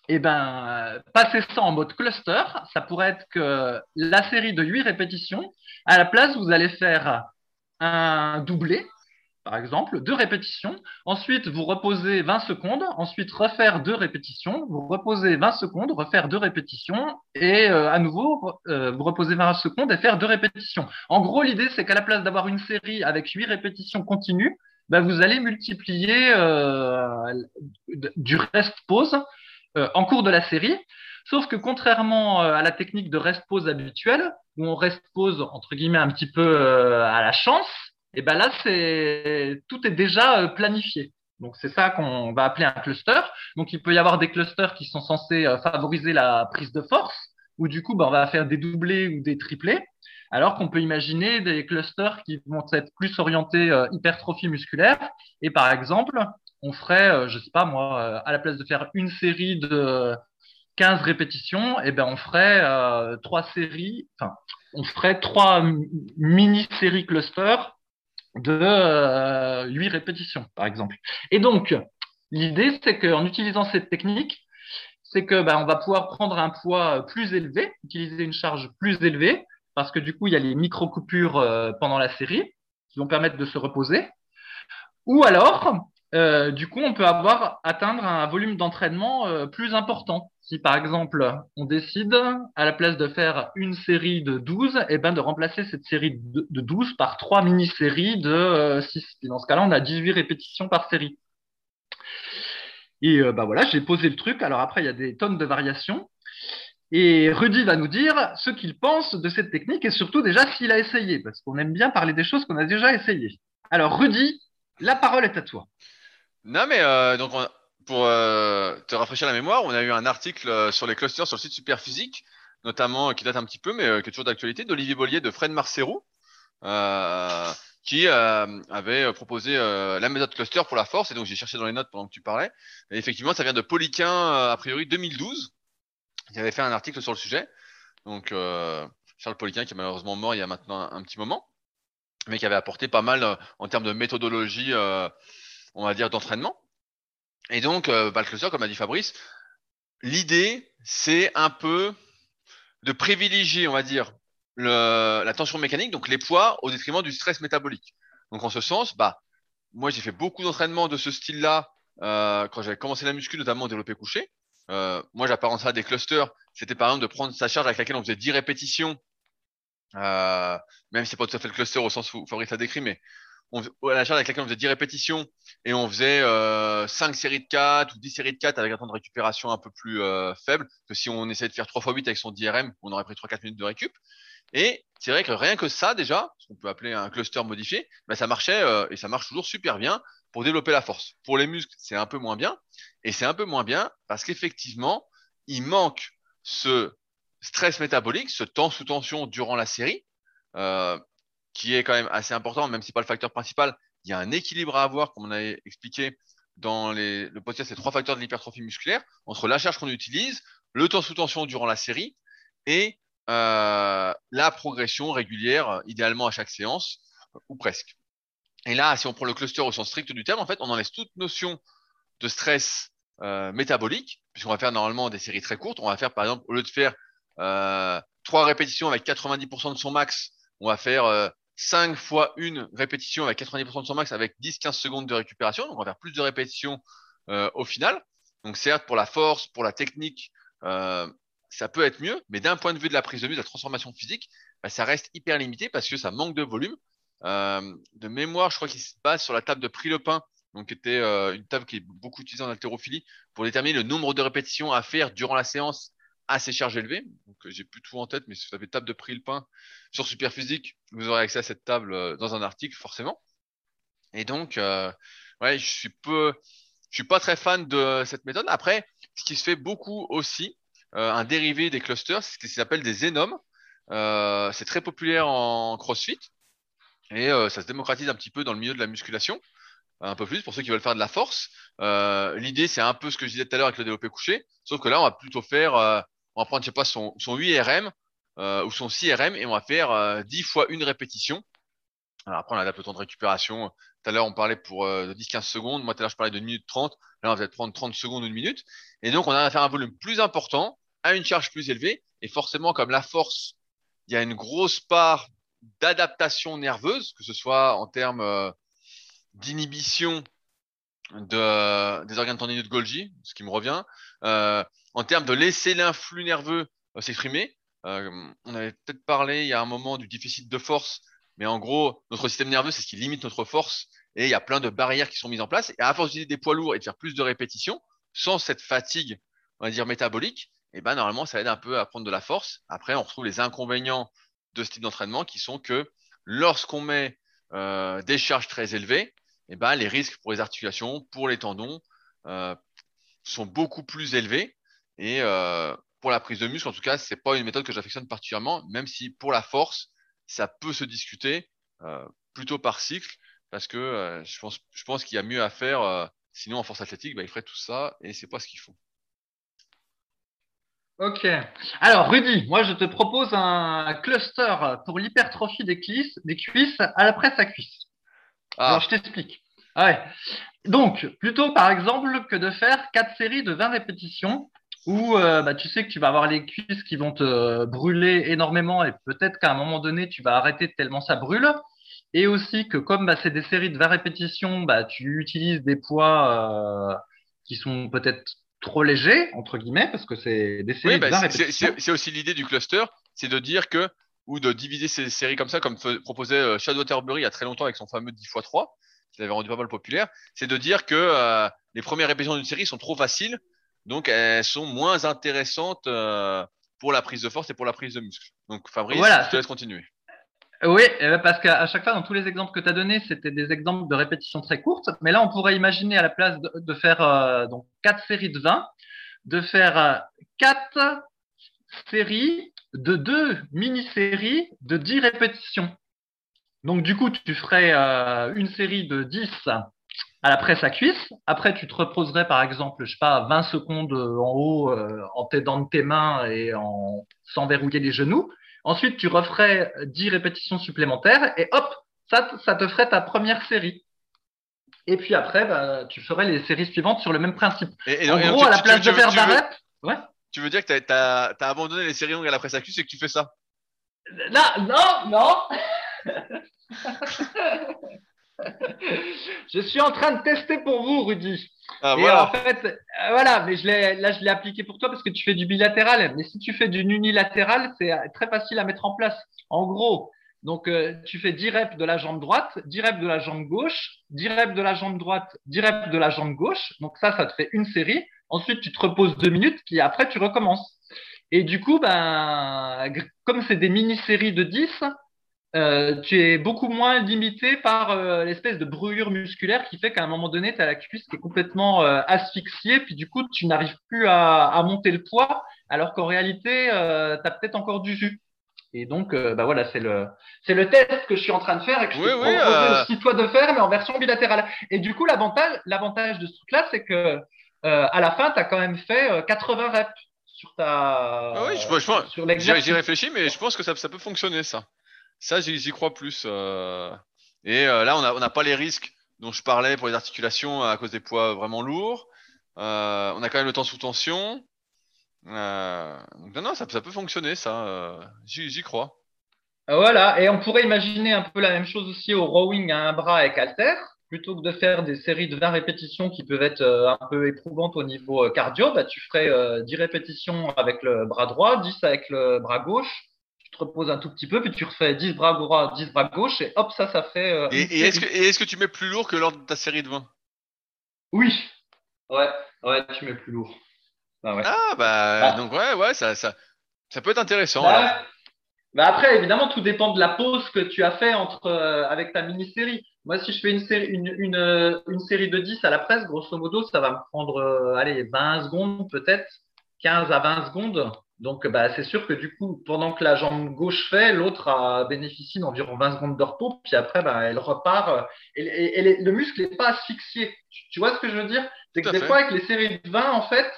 eh ben, passer ça en mode cluster, ça pourrait être que la série de 8 répétitions, à la place, vous allez faire un doublé, par exemple, deux répétitions. Ensuite, vous reposez 20 secondes. Ensuite, refaire deux répétitions. Vous reposez 20 secondes, refaire deux répétitions. Et euh, à nouveau, euh, vous reposez 20 secondes et faire deux répétitions. En gros, l'idée, c'est qu'à la place d'avoir une série avec huit répétitions continues, ben, vous allez multiplier euh, du rest-pause en cours de la série. Sauf que contrairement à la technique de rest-pause habituelle, où on rest-pause entre guillemets un petit peu à la chance, et ben là, c'est tout est déjà euh, planifié. Donc c'est ça qu'on va appeler un cluster. Donc il peut y avoir des clusters qui sont censés euh, favoriser la prise de force, où du coup, ben, on va faire des doublés ou des triplés, alors qu'on peut imaginer des clusters qui vont être plus orientés euh, hypertrophie musculaire. Et par exemple, on ferait, je sais pas moi, à la place de faire une série de 15 répétitions, et ben on ferait trois séries, enfin on ferait trois mini-séries clusters de euh, 8 répétitions, par exemple. Et donc, l'idée, c'est qu'en utilisant cette technique, c'est que bah, on va pouvoir prendre un poids plus élevé, utiliser une charge plus élevée, parce que du coup, il y a les micro-coupures euh, pendant la série qui vont permettre de se reposer. Ou alors, euh, du coup, on peut avoir atteindre un volume d'entraînement euh, plus important. Si par exemple, on décide, à la place de faire une série de 12, et eh ben, de remplacer cette série de, 12 par trois mini-séries de 6. Euh, Et dans ce cas-là, on a 18 répétitions par série. Et bah voilà, j'ai posé le truc. Alors après, il y a des tonnes de variations. Et Rudy va nous dire ce qu'il pense de cette technique et surtout déjà s'il a essayé, parce qu'on aime bien parler des choses qu'on a déjà essayées. Alors Rudy, la parole est à toi. Non, mais euh, donc pour euh, te rafraîchir la mémoire, on a eu un article euh, sur les clusters sur le site Superphysique, notamment qui date un petit peu, mais qui est toujours d'actualité, d'Olivier Bollier, de Fred Marcero, qui avait proposé la méthode cluster pour la force. Et donc j'ai cherché dans les notes pendant que tu parlais. Effectivement, ça vient de Poliquin, a priori 2012. Il avait fait un article sur le sujet. Donc Charles Poliquin, qui est malheureusement mort il y a maintenant un, un petit moment, mais qui avait apporté pas mal en termes de méthodologie on va dire, d'entraînement. Et donc, euh, le cluster, comme a dit Fabrice, l'idée, c'est un peu de privilégier, on va dire, la tension mécanique, donc les poids, au détriment du stress métabolique. Donc, en ce sens, bah, moi, j'ai fait beaucoup d'entraînements de ce style-là euh, quand j'avais commencé la muscu, notamment au développé couché. Euh, moi, j'apparente ça à des clusters. C'était par exemple de prendre sa charge avec laquelle on faisait 10 répétitions, même si c'est pas tout à fait le cluster au sens où Fabrice l'a décrit, mais à la charge avec laquelle on faisait 10 répétitions et on faisait euh, 5 séries de 4 ou 10 séries de 4 avec un temps de récupération un peu plus euh, faible que si on essayait de faire 3 x 8 avec son 10 RM, on aurait pris 3-4 minutes de récup. Et c'est vrai que rien que ça déjà, ce qu'on peut appeler un cluster modifié, bah, ça marchait euh, et ça marche toujours super bien pour développer la force. Pour les muscles, c'est un peu moins bien et c'est un peu moins bien parce qu'effectivement, il manque ce stress métabolique, ce temps sous tension durant la série. Euh, qui est quand même assez important, même si pas le facteur principal. Il y a un équilibre à avoir, comme on a expliqué dans le podcast, c'est trois facteurs de l'hypertrophie musculaire entre la charge qu'on utilise, le temps sous tension durant la série et euh, la progression régulière, idéalement à chaque séance ou presque. Et là, si on prend le cluster au sens strict du terme, en fait, on en laisse toute notion de stress euh, métabolique, puisqu'on va faire normalement des séries très courtes. On va faire, par exemple, au lieu de faire euh, trois répétitions avec 90% de son max, on va faire euh, 5 fois une répétition avec 90% de son max avec 10-15 secondes de récupération. Donc on va faire plus de répétitions euh, au final. Donc certes, pour la force, pour la technique, euh, ça peut être mieux, mais d'un point de vue de la prise de vue, de la transformation physique, bah, ça reste hyper limité parce que ça manque de volume. Euh, de mémoire, je crois qu'il se base sur la table de prix le pain, donc qui était une table qui est beaucoup utilisée en haltérophilie pour déterminer le nombre de répétitions à faire durant la séance assez charge élevée. Donc, euh, j'ai plus tout en tête, mais si vous avez table de prix le pain sur Superphysique, vous aurez accès à cette table euh, dans un article, forcément. Et donc, euh, ouais, je suis peu, je suis pas très fan de cette méthode. Après, ce qui se fait beaucoup aussi, un dérivé des clusters, c'est ce qui s'appelle des énomes. c'est très populaire en CrossFit et ça se démocratise un petit peu dans le milieu de la musculation un peu plus pour ceux qui veulent faire de la force. L'idée, c'est un peu ce que je disais tout à l'heure avec le développé couché, sauf que là, on va plutôt faire on va prendre, je sais pas, son, son 8 RM euh, ou son 6 RM et on va faire euh, 10 fois une répétition après, on adapte le temps de récupération. Tout à l'heure, on parlait pour de 10-15 secondes. Moi, tout à l'heure, je parlais de 1 minute 30. Là, on va peut-être prendre 30 secondes ou une minute. Et donc, on a à faire un volume plus important à une charge plus élevée. Et forcément, comme la force, il y a une grosse part d'adaptation nerveuse, que ce soit en termes euh, d'inhibition de, des organes tendineux de Golgi, ce qui me revient, euh, en termes de laisser l'influx nerveux euh, s'exprimer. on avait peut-être parlé il y a un moment du déficit de force, mais en gros, notre système nerveux, c'est ce qui limite notre force, et il y a plein de barrières qui sont mises en place. Et à force d'utiliser des poids lourds et de faire plus de répétitions, sans cette fatigue, on va dire métabolique, et eh ben normalement, ça aide un peu à prendre de la force. Après, on retrouve les inconvénients de ce type d'entraînement qui sont que lorsqu'on met euh, des charges très élevées, eh ben, les risques pour les articulations, pour les tendons, euh, sont beaucoup plus élevés. Et euh, pour la prise de muscle, en tout cas, c'est pas une méthode que j'affectionne particulièrement, même si pour la force, ça peut se discuter plutôt par cycle, parce que je pense, je pense qu'il y a mieux à faire. sinon, en force athlétique, bah, il ferait tout ça et c'est pas ce qu'il faut. Ok. Alors, Rudy, moi, je te propose un cluster pour l'hypertrophie des cuisses, des cuisses à la presse à cuisse. Ah. Alors, je t'explique. Ouais. Donc, plutôt, par exemple, que de faire quatre séries de 20 répétitions où euh, bah, tu sais que tu vas avoir les cuisses qui vont te brûler énormément et peut-être qu'à un moment donné, tu vas arrêter tellement ça brûle. Et aussi que comme bah, c'est des séries de 20 répétitions, bah, tu utilises des poids euh, qui sont peut-être trop léger, entre guillemets, parce que c'est des séries bah, C'est aussi l'idée du cluster, c'est de dire que, ou de diviser ces séries comme ça, comme proposait euh, Shadow Waterbury il y a très longtemps avec son fameux 10 x 3, qui l'avait rendu pas mal populaire, c'est de dire que euh, les premières répétitions d'une série sont trop faciles, donc elles sont moins intéressantes euh, pour la prise de force et pour la prise de muscle. Donc Fabrice, je te laisse continuer. Oui, eh ben, parce qu'à chaque fois, dans tous les exemples que tu as donnés, c'était des exemples de répétitions très courtes. Mais là, on pourrait imaginer à la place de, faire euh, donc quatre séries de 20, de faire euh, quatre séries de deux mini-séries de 10 répétitions. Donc, du coup, tu ferais euh, une série de 10 à la presse à cuisse. Après, tu te reposerais, par exemple, je sais pas, 20 secondes en haut en t'aidant de tes mains et en sans verrouiller les genoux. Ensuite, tu referais 10 répétitions supplémentaires et hop, ça, ça te ferait ta première série. Et puis après, bah, tu ferais les séries suivantes sur le même principe. Et, en gros, à la place de faire d'un ouais. Tu veux dire que tu as, abandonné les séries longues à la presse à cuisse et que tu fais ça? Non, non, non Je suis en train de tester pour vous, Rudy. Ah, voilà. en fait, euh, voilà, mais je là, je l'ai appliqué pour toi parce que tu fais du bilatéral. Mais si tu fais du unilatéral, c'est euh, très facile à mettre en place. En gros, donc euh, tu fais 10 reps de la jambe droite, 10 reps de la jambe gauche, 10 reps de la jambe droite, 10 reps de la jambe gauche. Donc ça, ça te fait une série. Ensuite, tu te reposes deux minutes, puis après, tu recommences. Et du coup, ben, comme c'est des mini-séries de 10, euh, tu es beaucoup moins limité par euh, l'espèce de brûlure musculaire qui fait qu'à un moment donné, tu as la cuisse qui est complètement euh, asphyxiée, puis du coup, tu n'arrives plus à, à, monter le poids, alors qu'en réalité, tu as peut-être encore du jus. Et donc, bah voilà, c'est le, c'est le test que je suis en train de faire et que je oui, te aussi toi de faire, mais en version bilatérale. Et du coup, l'avantage, l'avantage de ce truc-là, c'est que à la fin, tu as quand même fait 80 reps sur ta. Ah oui, je, je, j'y réfléchis, mais je pense que ça, ça peut fonctionner, ça. Ça, j'y crois plus. Euh. Et euh, là, on n'a pas les risques dont je parlais pour les articulations à cause des poids vraiment lourds. Euh, on a quand même le temps sous tension. donc non, ça, peut fonctionner, ça. J'y crois. Voilà, et on pourrait imaginer un peu la même chose aussi au rowing à un bras avec halter. Plutôt que de faire des séries de 20 répétitions qui peuvent être un peu éprouvantes au niveau cardio, bah, tu ferais 10 répétitions avec le bras droit, 10 avec le bras gauche, te reposes un tout petit peu, puis tu refais 10 bras droit, 10 bras gauche, et hop, ça, ça fait. Euh, et, est-ce que, est que, tu mets plus lourd que lors de ta série de 20 Oui. Ouais, ouais, tu mets plus lourd. Bah, ouais. Ah, bah, ah. donc ouais, ouais, ça, ça, ça peut être intéressant. Bah, bah, après, évidemment, tout dépend de la pause que tu as fait entre, euh, avec ta mini-série. Moi, si je fais une série, une, une, euh, une, série de 10 à la presse, grosso modo, ça va me prendre, allez, 20 secondes peut-être, 15 à 20 secondes. Donc, bah, c'est sûr que du coup, pendant que la jambe gauche fait, l'autre a bénéficié d'environ 20 secondes de repos, puis après, bah, elle repart. Et, le muscle n'est pas asphyxié. Tu, vois ce que je veux dire? C'est que des fois, avec les séries de 20, en fait,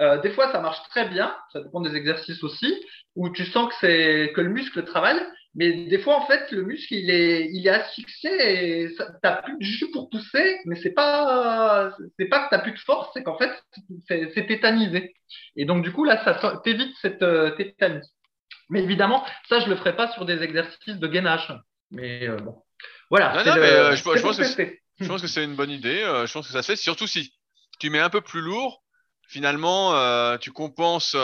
euh, des fois, ça marche très bien. Ça dépend des exercices aussi, où tu sens que, c'est, que le muscle travaille. Mais des fois, en fait, le muscle, il est, il est asphyxié et tu n'as plus de jus pour pousser, mais c'est pas, c'est pas que tu n'as plus de force, c'est qu'en fait, c'est tétanisé. Et donc, du coup, là, ça t'évite cette euh, tétanie. Mais évidemment, ça, je le ferai pas sur des exercices de gainage. Mais euh, bon. Voilà. je, pense que je pense que c'est une bonne idée. je pense que ça se fait, surtout si tu mets un peu plus lourd. Finalement, tu compenses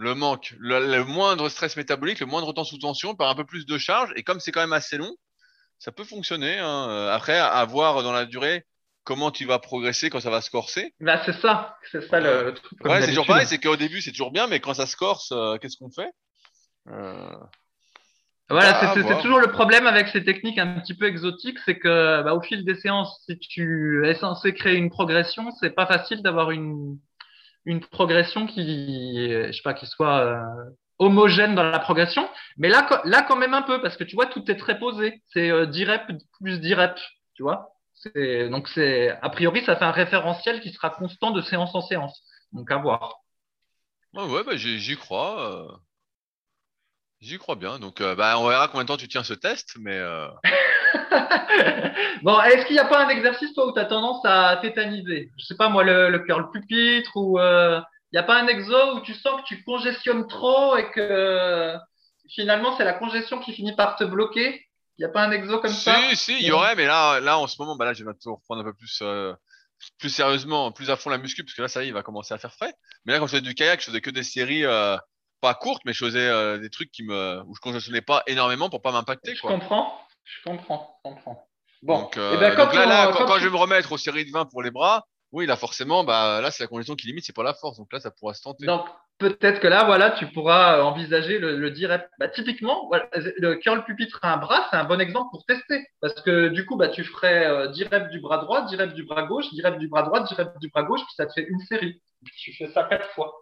le manque, le, moindre stress métabolique, le moindre temps sous tension par un peu plus de charge. Et comme c'est quand même assez long, ça peut fonctionner. Hein. Euh, après, à voir dans la durée comment tu vas progresser quand ça va se corser. Bah, c'est ça, c'est ça le, truc. Ouais, c'est toujours pareil, c'est qu'au début c'est toujours bien, mais quand ça se corse, euh, qu'est-ce qu'on fait? Euh... Voilà, c'est toujours le problème avec ces techniques un petit peu exotiques, c'est que bah, au fil des séances, si tu es censé créer une progression, c'est pas facile d'avoir une une progression qui, je sais pas, qui soit euh, homogène dans la progression. Mais là, là, quand même un peu, parce que tu vois, tout est très posé. C'est euh, 10 reps plus 10 reps, tu vois. Donc, c'est, a priori, ça fait un référentiel qui sera constant de séance en séance. Donc, à voir. ouais, bah, j'y crois. Euh. J'y crois bien. Donc, euh, bah, on verra combien de temps tu tiens ce test, mais. Euh... bon, est-ce qu'il n'y a pas un exercice, toi, où tu as tendance à tétaniser? Je sais pas, moi, le, le curl pupitre, ou il euh, n'y a pas un exo où tu sens que tu congestionnes trop et que finalement, c'est la congestion qui finit par te bloquer? Il n'y a pas un exo comme ça? Si, si, il y aurait, mais là, là, en ce moment, bah, là, je vais reprendre un peu plus. Euh, plus sérieusement, plus à fond la muscu, parce que là, ça y est, il va commencer à faire frais. Mais là, quand je faisais du kayak, je faisais que des séries pas courte, mais je faisais euh, des trucs qui me, où je congestionnais pas énormément pour pas m'impacter. Je comprends, je comprends, je comprends. Bon, donc, euh, eh ben, quand, là, quand, je vais me remettre aux séries de 20 pour les bras, oui, là forcément, bah là c'est la congestion qui limite, c'est pas la force, donc là ça pourra se tenter. Donc peut-être que là, voilà, tu pourras envisager le, le direct. Bah, typiquement, voilà, le curl pupitre à un bras, c'est un bon exemple pour tester, parce que du coup, bah tu ferais euh, 10 reps du bras droit, 10 reps du bras gauche, 10 reps du bras droit, 10 reps du bras gauche, puis ça te fait une série. Puis tu fais ça quatre fois.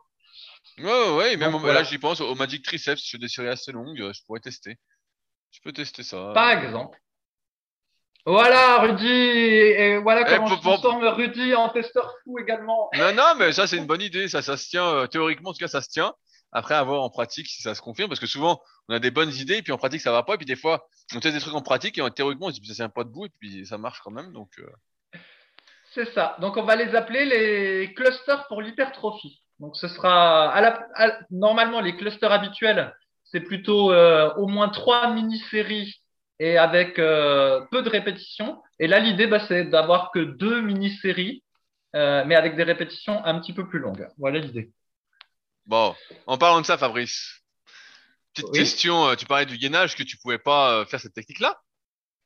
Ouais, ouais, même là, j'y pense au Magic Triceps, je fais des séries assez longues, je pourrais tester. Je peux tester ça. Par exemple. Voilà, Rudy, et voilà eh, comment je transforme Rudy en testeur fou également. Non, non, mais ça, c'est une bonne idée, ça, ça se tient, euh, théoriquement, en tout cas, ça se tient. Après, à voir en pratique si ça se confirme, parce que souvent, on a des bonnes idées, et puis en pratique, ça va pas, et puis des fois, on teste des trucs en pratique, et théoriquement, on se dit, ça tient pas debout, et puis ça marche quand même, donc. Euh. C'est ça. Donc, on va les appeler les clusters pour l'hypertrophie. Donc ce sera à la, normalement les clusters habituels, c'est plutôt euh, au moins trois mini-séries et avec euh, peu de répétitions. Et là l'idée bah, c'est d'avoir que deux mini-séries, euh, mais avec des répétitions un petit peu plus longues. Voilà l'idée. Bon, en parlant de ça, Fabrice, petite question. Tu parlais du gainage que tu pouvais pas faire cette technique-là.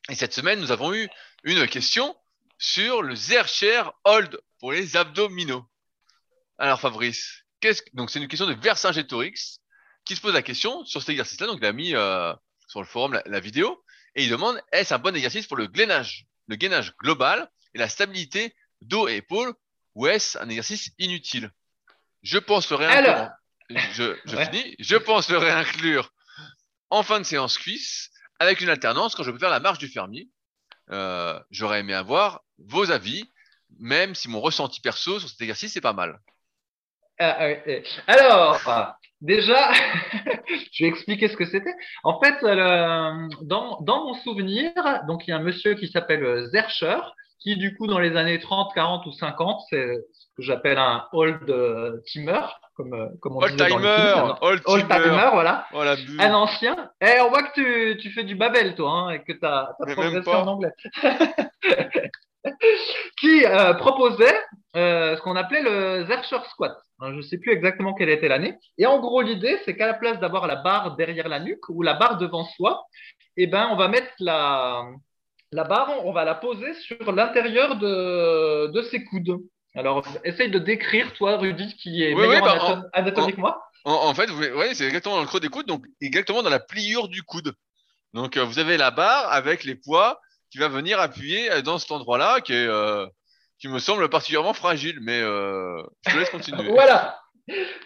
Et cette semaine, nous avons eu une question sur le Zercher Hold pour les abdominaux. Alors Fabrice, qu'est-ce donc c'est une question de Vercingétorix qui se pose la question sur cet exercice-là. Donc il a mis euh, sur le forum la, vidéo et il demande est-ce un bon exercice pour le gainage, le gainage global et la stabilité dos et épaules ou est-ce un exercice inutile? Je pense le réinclure. Je, finis. Je pense le réinclure en fin de séance cuisse avec une alternance quand je peux faire la marche du fermier. Euh, j'aurais aimé avoir vos avis, même si mon ressenti perso sur cet exercice est pas mal. Ah, ah, alors, déjà, je vais expliquer ce que c'était. En fait, dans, dans, mon souvenir, donc il y a un monsieur qui s'appelle Zercher, qui du coup dans les années 30, 40 ou 50, c'est ce que j'appelle un old euh, timer, comme, euh, comme on old disait timer, dans le old, old timer, voilà. un ancien. Eh, on voit que tu, tu fais du Babel, toi, hein, et que tu as, as progressé en anglais. qui euh, proposait euh, ce qu'on appelait le Zercher squat. je ne sais plus exactement quelle était l'année. Et en gros, l'idée, c'est qu'à la place d'avoir la barre derrière la nuque ou la barre devant soi, eh ben, on va mettre la, la barre, on va la poser sur l'intérieur de, de ses coudes. Alors, essaye de décrire, toi, Rudy, qui est meilleur bah, anatomique que moi. En, fait, ouais, c'est exactement dans le creux des coudes, donc exactement dans la pliure du coude. Donc, euh, vous avez la barre avec les poids qui va venir appuyer euh, dans cet endroit-là qui est euh, qui me semble particulièrement fragile. Mais euh, je te laisse continuer. voilà.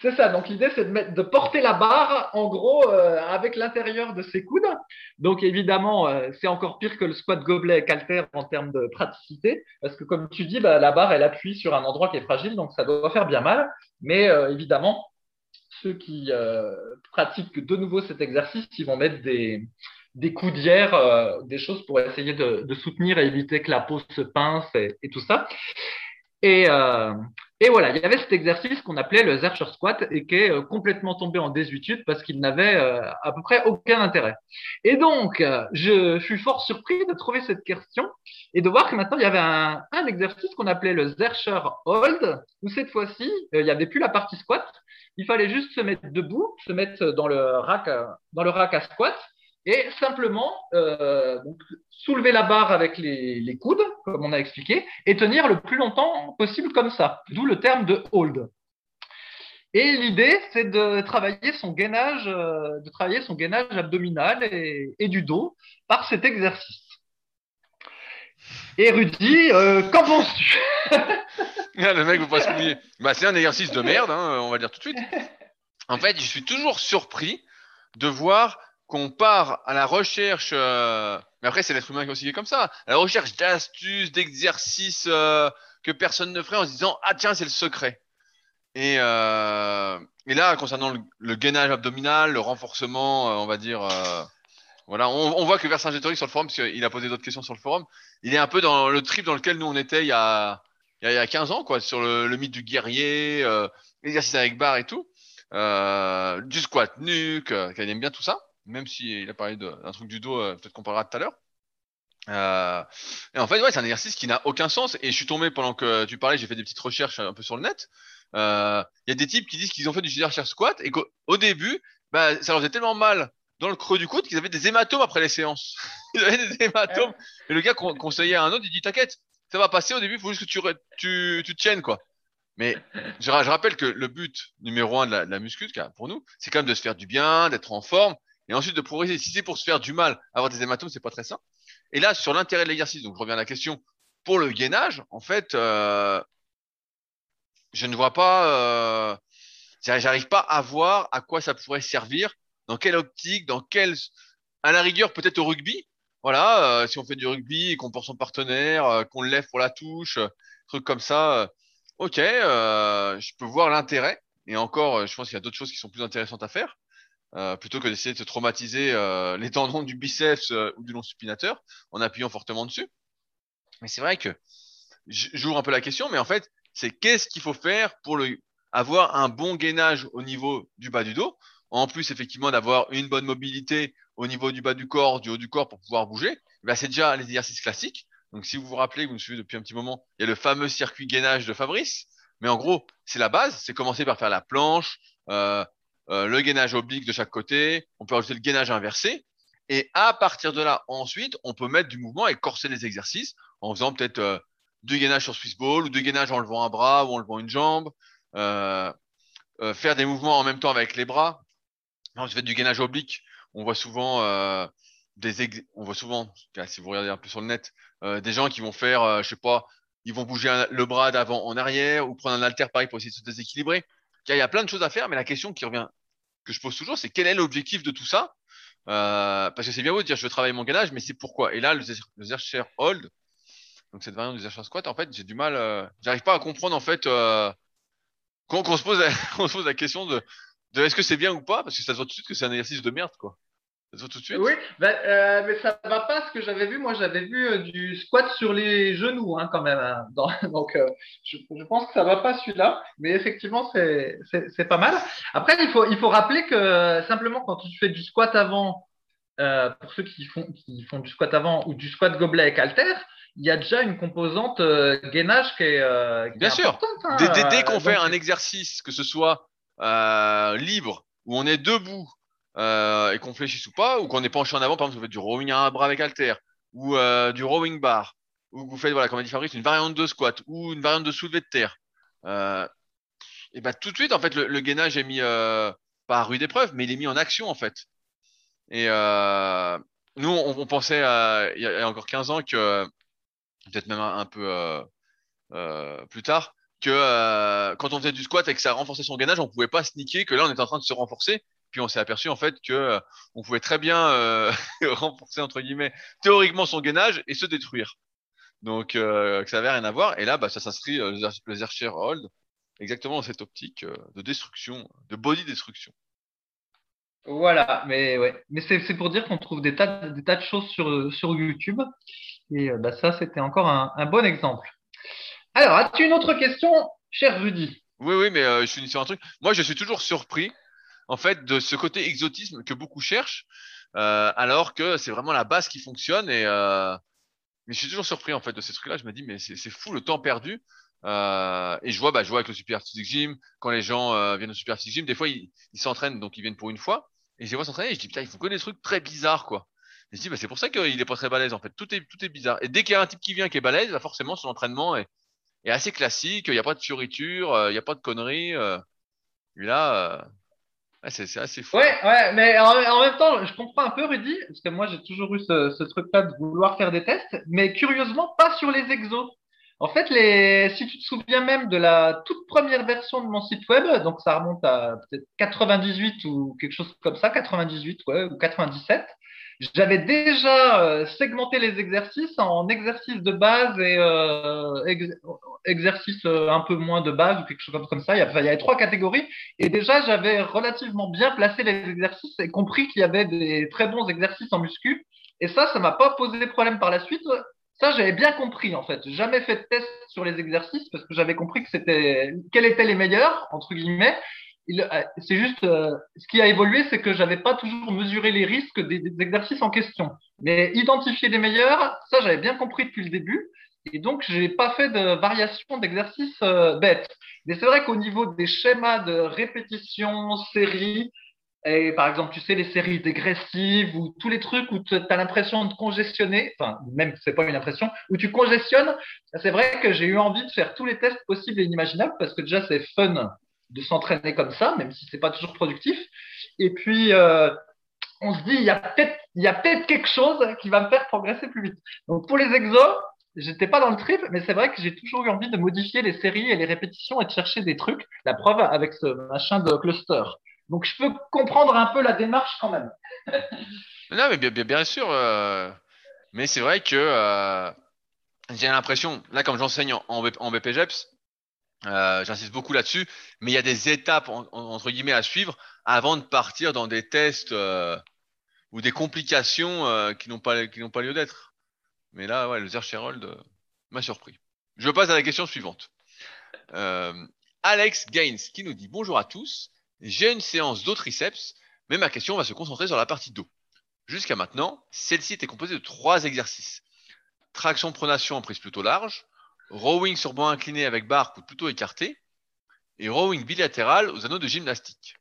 C'est ça. Donc l'idée c'est de, mettre, de porter la barre en gros avec l'intérieur de ses coudes. Donc évidemment c'est encore pire que le squat gobelet calter en termes de praticité parce que comme tu dis bah, la barre elle appuie sur un endroit qui est fragile donc ça doit faire bien mal. Mais évidemment ceux qui pratiquent de nouveau cet exercice, ils vont mettre des, des coudières, euh, des choses pour essayer de, soutenir et éviter que la peau se pince et, tout ça. Euh, et, voilà, il y avait cet exercice qu'on appelait le Zercher Squat et qui est euh, complètement tombé en désuétude parce qu'il n'avait à peu près aucun intérêt. Et donc, je, suis fort surpris de trouver cette question et de voir que maintenant il y avait un, exercice qu'on appelait le Zercher Hold, où cette fois-ci, il n'y avait plus la partie squat. Il fallait juste se mettre debout, se mettre dans le rack, dans le rack à squat et simplement euh, soulever la barre avec les, coudes, comme on a expliqué, et tenir le plus longtemps possible comme ça, d'où le terme de hold. Et l'idée, c'est de travailler son gainage, euh, de travailler son gainage abdominal et, du dos par cet exercice. Et Rudy, euh, qu'en penses-tu? Ah, Le mec vous pas se bah, C'est un exercice de merde, hein, on va dire tout de suite. En fait, je suis toujours surpris de voir qu'on part à la recherche, euh, mais après c'est l'être humain aussi qui est comme ça, à la recherche d'astuces, d'exercices euh, que personne ne ferait en se disant ah tiens c'est le secret. Et, euh, et là concernant le, gainage abdominal, le renforcement, on va dire, voilà, on, voit que Vercingétorix sur le forum, parce qu'il a posé d'autres questions sur le forum, il est un peu dans le trip dans lequel nous on était il y a il y a, 15 ans quoi, sur le, mythe du guerrier, l'exercice avec barre et tout, du squat nuque, qu'il aime bien tout ça même s'il a parlé d'un truc du dos, euh, peut-être qu'on parlera tout à l'heure. Euh, et en fait, ouais, c'est un exercice qui n'a aucun sens. Et je suis tombé pendant que tu parlais, j'ai fait des petites recherches un peu sur le net. Euh, il y a des types qui disent qu'ils ont fait du chair squat et qu'au début, bah, ça leur faisait tellement mal dans le creux du coude qu'ils avaient des hématomes après les séances. ils avaient des hématomes. Et le gars conseillait à un autre, il dit T'inquiète, ça va passer au début, il faut juste que tu, tu, tu tiennes, quoi. Mais je, rappelle que le but numéro un de la, de la muscu, pour nous, c'est quand même de se faire du bien, d'être en forme et ensuite de progresser. Si c'est pour se faire du mal, avoir des hématomes, c'est pas très sain. Et là, sur l'intérêt de l'exercice, donc je reviens à la question, pour le gainage, en fait, euh, je ne vois pas, euh, j'arrive pas à voir à quoi ça pourrait servir, dans quelle optique, dans quelle, à la rigueur, peut-être au rugby. Voilà, euh, si on fait du rugby et qu'on porte son partenaire, euh, qu'on le lève pour la touche, truc comme ça, ok, je peux voir l'intérêt. Et encore, je pense qu'il y a d'autres choses qui sont plus intéressantes à faire. Euh, plutôt que d'essayer de se traumatiser euh, les tendons du biceps euh, ou du long supinateur en appuyant fortement dessus. Mais c'est vrai que j'ouvre un peu la question, mais en fait, c'est qu'est-ce qu'il faut faire pour le, avoir un bon gainage au niveau du bas du dos, en plus effectivement d'avoir une bonne mobilité au niveau du bas du corps, du haut du corps pour pouvoir bouger. Ben, c'est déjà les exercices classiques. Donc si vous vous rappelez, vous me suivez depuis un petit moment, il y a le fameux circuit gainage de Fabrice. Mais en gros, c'est la base. C'est commencer par faire la planche, euh, euh, le gainage oblique de chaque côté, on peut ajouter le gainage inversé. Et à partir de là, ensuite, on peut mettre du mouvement et corser les exercices en faisant peut-être euh, du gainage sur Swiss Ball ou du gainage en levant un bras ou en levant une jambe. Euh, euh faire des mouvements en même temps avec les bras. Quand je fais du gainage oblique, on voit souvent des on voit souvent, si vous regardez un peu sur le net, des gens qui vont faire, je sais pas, ils vont bouger le bras d'avant en arrière ou prendre un halter pareil pour essayer de se déséquilibrer. Il y a plein de choses à faire, mais la question qui revient que je pose toujours, c'est quel est l'objectif de tout ça? Euh, Parce que c'est bien beau de dire je veux travailler mon gainage, mais c'est pourquoi? Et là, le, le Hold, donc cette variante du Zercher Squat, en fait, j'ai du mal, euh, j'arrive pas à comprendre en fait euh, qu'on se pose, la, se pose la question de, de est-ce que c'est bien ou pas, parce que ça se voit tout de suite que c'est un exercice de merde, quoi. Tout de suite? Oui, ben, euh, mais ça va pas ce que j'avais vu. Moi, j'avais vu euh, du squat sur les genoux, hein, quand même. Hein, dans, donc, euh, je, je, pense que ça va pas celui-là, mais effectivement, c'est pas mal. Après, il faut, il faut rappeler que simplement quand tu fais du squat avant, pour ceux qui font, qui font du squat avant ou du squat gobelet avec halter, il y a déjà une composante gainage qui est, euh, Bien sûr. Hein, dès, dès, dès qu'on fait un exercice, que ce soit libre, où on est debout, euh, et qu'on fléchisse ou pas, ou qu'on est penché en avant, par exemple, vous faites du rowing à un bras avec halter, ou euh, du rowing bar, ou vous faites, voilà, comme a dit Fabrice, une variante de squat, ou une variante de soulevé de terre, euh, et ben tout de suite, en fait, le, gainage est mis, pas à rude épreuve, mais il est mis en action, en fait. Et nous, on, pensait, il y, a encore 15 ans, que, peut-être même un, peu plus tard, que quand on faisait du squat et que ça renforçait son gainage, on pouvait pas sneaker que là on était en train de se renforcer puis on s'est aperçu en fait que euh, on pouvait très bien euh, renforcer entre guillemets théoriquement son gainage et se détruire. Donc euh, que ça avait rien à voir. Et là, bah, ça s'inscrit le Zercher Hold. exactement dans cette optique de destruction, de body destruction. Voilà, mais ouais, mais c'est pour dire qu'on trouve des tas, des tas de choses sur, sur YouTube. Et bah, ça, c'était encore un, un, bon exemple. Alors, as-tu une autre question, cher Rudy? Oui, oui, mais je suis sur un truc. Moi, je suis toujours surpris, en fait, de ce côté exotisme que beaucoup cherchent, alors que c'est vraiment la base qui fonctionne. Et mais je suis toujours surpris en fait de ces trucs-là. Je me dis, mais c'est fou le temps perdu. Euh, et je vois, bah, je vois avec le Super Gym, quand les gens euh, viennent au Super Gym, des fois ils s'entraînent, donc ils viennent pour une fois. Et je les vois s'entraîner, et je dis, putain, il faut que des trucs très bizarres, quoi. Et je dis, bah, c'est pour ça qu'il est pas très balèze, en fait. Tout est, tout est bizarre. Et dès qu'il y a un type qui vient qui est balèze, bah, forcément, son entraînement est, est assez classique. Il n'y a pas de fioriture, euh, il n'y a pas de conneries. Euh. Et là, c'est assez fou. Ouais, ouais, mais en, même temps, je comprends un peu, Rudy, parce que moi, j'ai toujours eu ce, ce truc-là de vouloir faire des tests, mais curieusement, pas sur les exos. En fait, les, si tu te souviens même de la toute première version de mon site web, donc ça remonte à peut-être 98 ou quelque chose comme ça, 98 ouais, ou 97, j'avais déjà euh, segmenté les exercices en exercices de base et euh, exercices euh, un peu moins de base ou quelque chose comme ça. Il y, avait, il y avait trois catégories et déjà j'avais relativement bien placé les exercices et compris qu'il y avait des très bons exercices en muscu. Et ça, ça m'a pas posé problème par la suite. Ça, j'avais bien compris en fait. Jamais fait de test sur les exercices parce que j'avais compris que c'était quels étaient les meilleurs entre guillemets. Euh, c'est juste euh, ce qui a évolué, c'est que j'avais pas toujours mesuré les risques des, exercices en question. Mais identifier les meilleurs, ça j'avais bien compris depuis le début. Et donc, j'ai pas fait de variation d'exercices euh, bêtes. Mais c'est vrai qu'au niveau des schémas de répétition, série, et par exemple, tu sais, les séries dégressives ou tous les trucs où tu as l'impression de congestionner, enfin, même c'est pas une impression, où tu congestionnes, c'est vrai que j'ai eu envie de faire tous les tests possibles et inimaginables parce que déjà c'est fun de s'entraîner comme ça, même si c'est pas toujours productif. Et puis, euh, on se dit, il y a peut-être, quelque chose qui va me faire progresser plus vite. Donc, pour les exos, j'étais pas dans le trip, mais c'est vrai que j'ai toujours eu envie de modifier les séries et les répétitions et de chercher des trucs. La preuve avec ce machin de cluster. Donc je peux comprendre un peu la démarche quand même. non, mais bien sûr. Euh, mais c'est vrai que euh, j'ai l'impression, là, comme j'enseigne en, en, BPGEPS, euh, j'insiste beaucoup là-dessus, mais il y a des étapes entre guillemets à suivre avant de partir dans des tests ou des complications qui n'ont pas qui n'ont pas lieu d'être. Mais là, ouais, le Zercherold m'a surpris. Je passe à la question suivante. Alex Gaines qui nous dit bonjour à tous. J'ai une séance dos triceps, mais ma question va se concentrer sur la partie dos. Jusqu'à maintenant, celle-ci était composée de trois exercices. Traction pronation en prise plutôt large, rowing sur banc incliné avec barre coude plutôt écarté, et rowing bilatéral aux anneaux de gymnastique.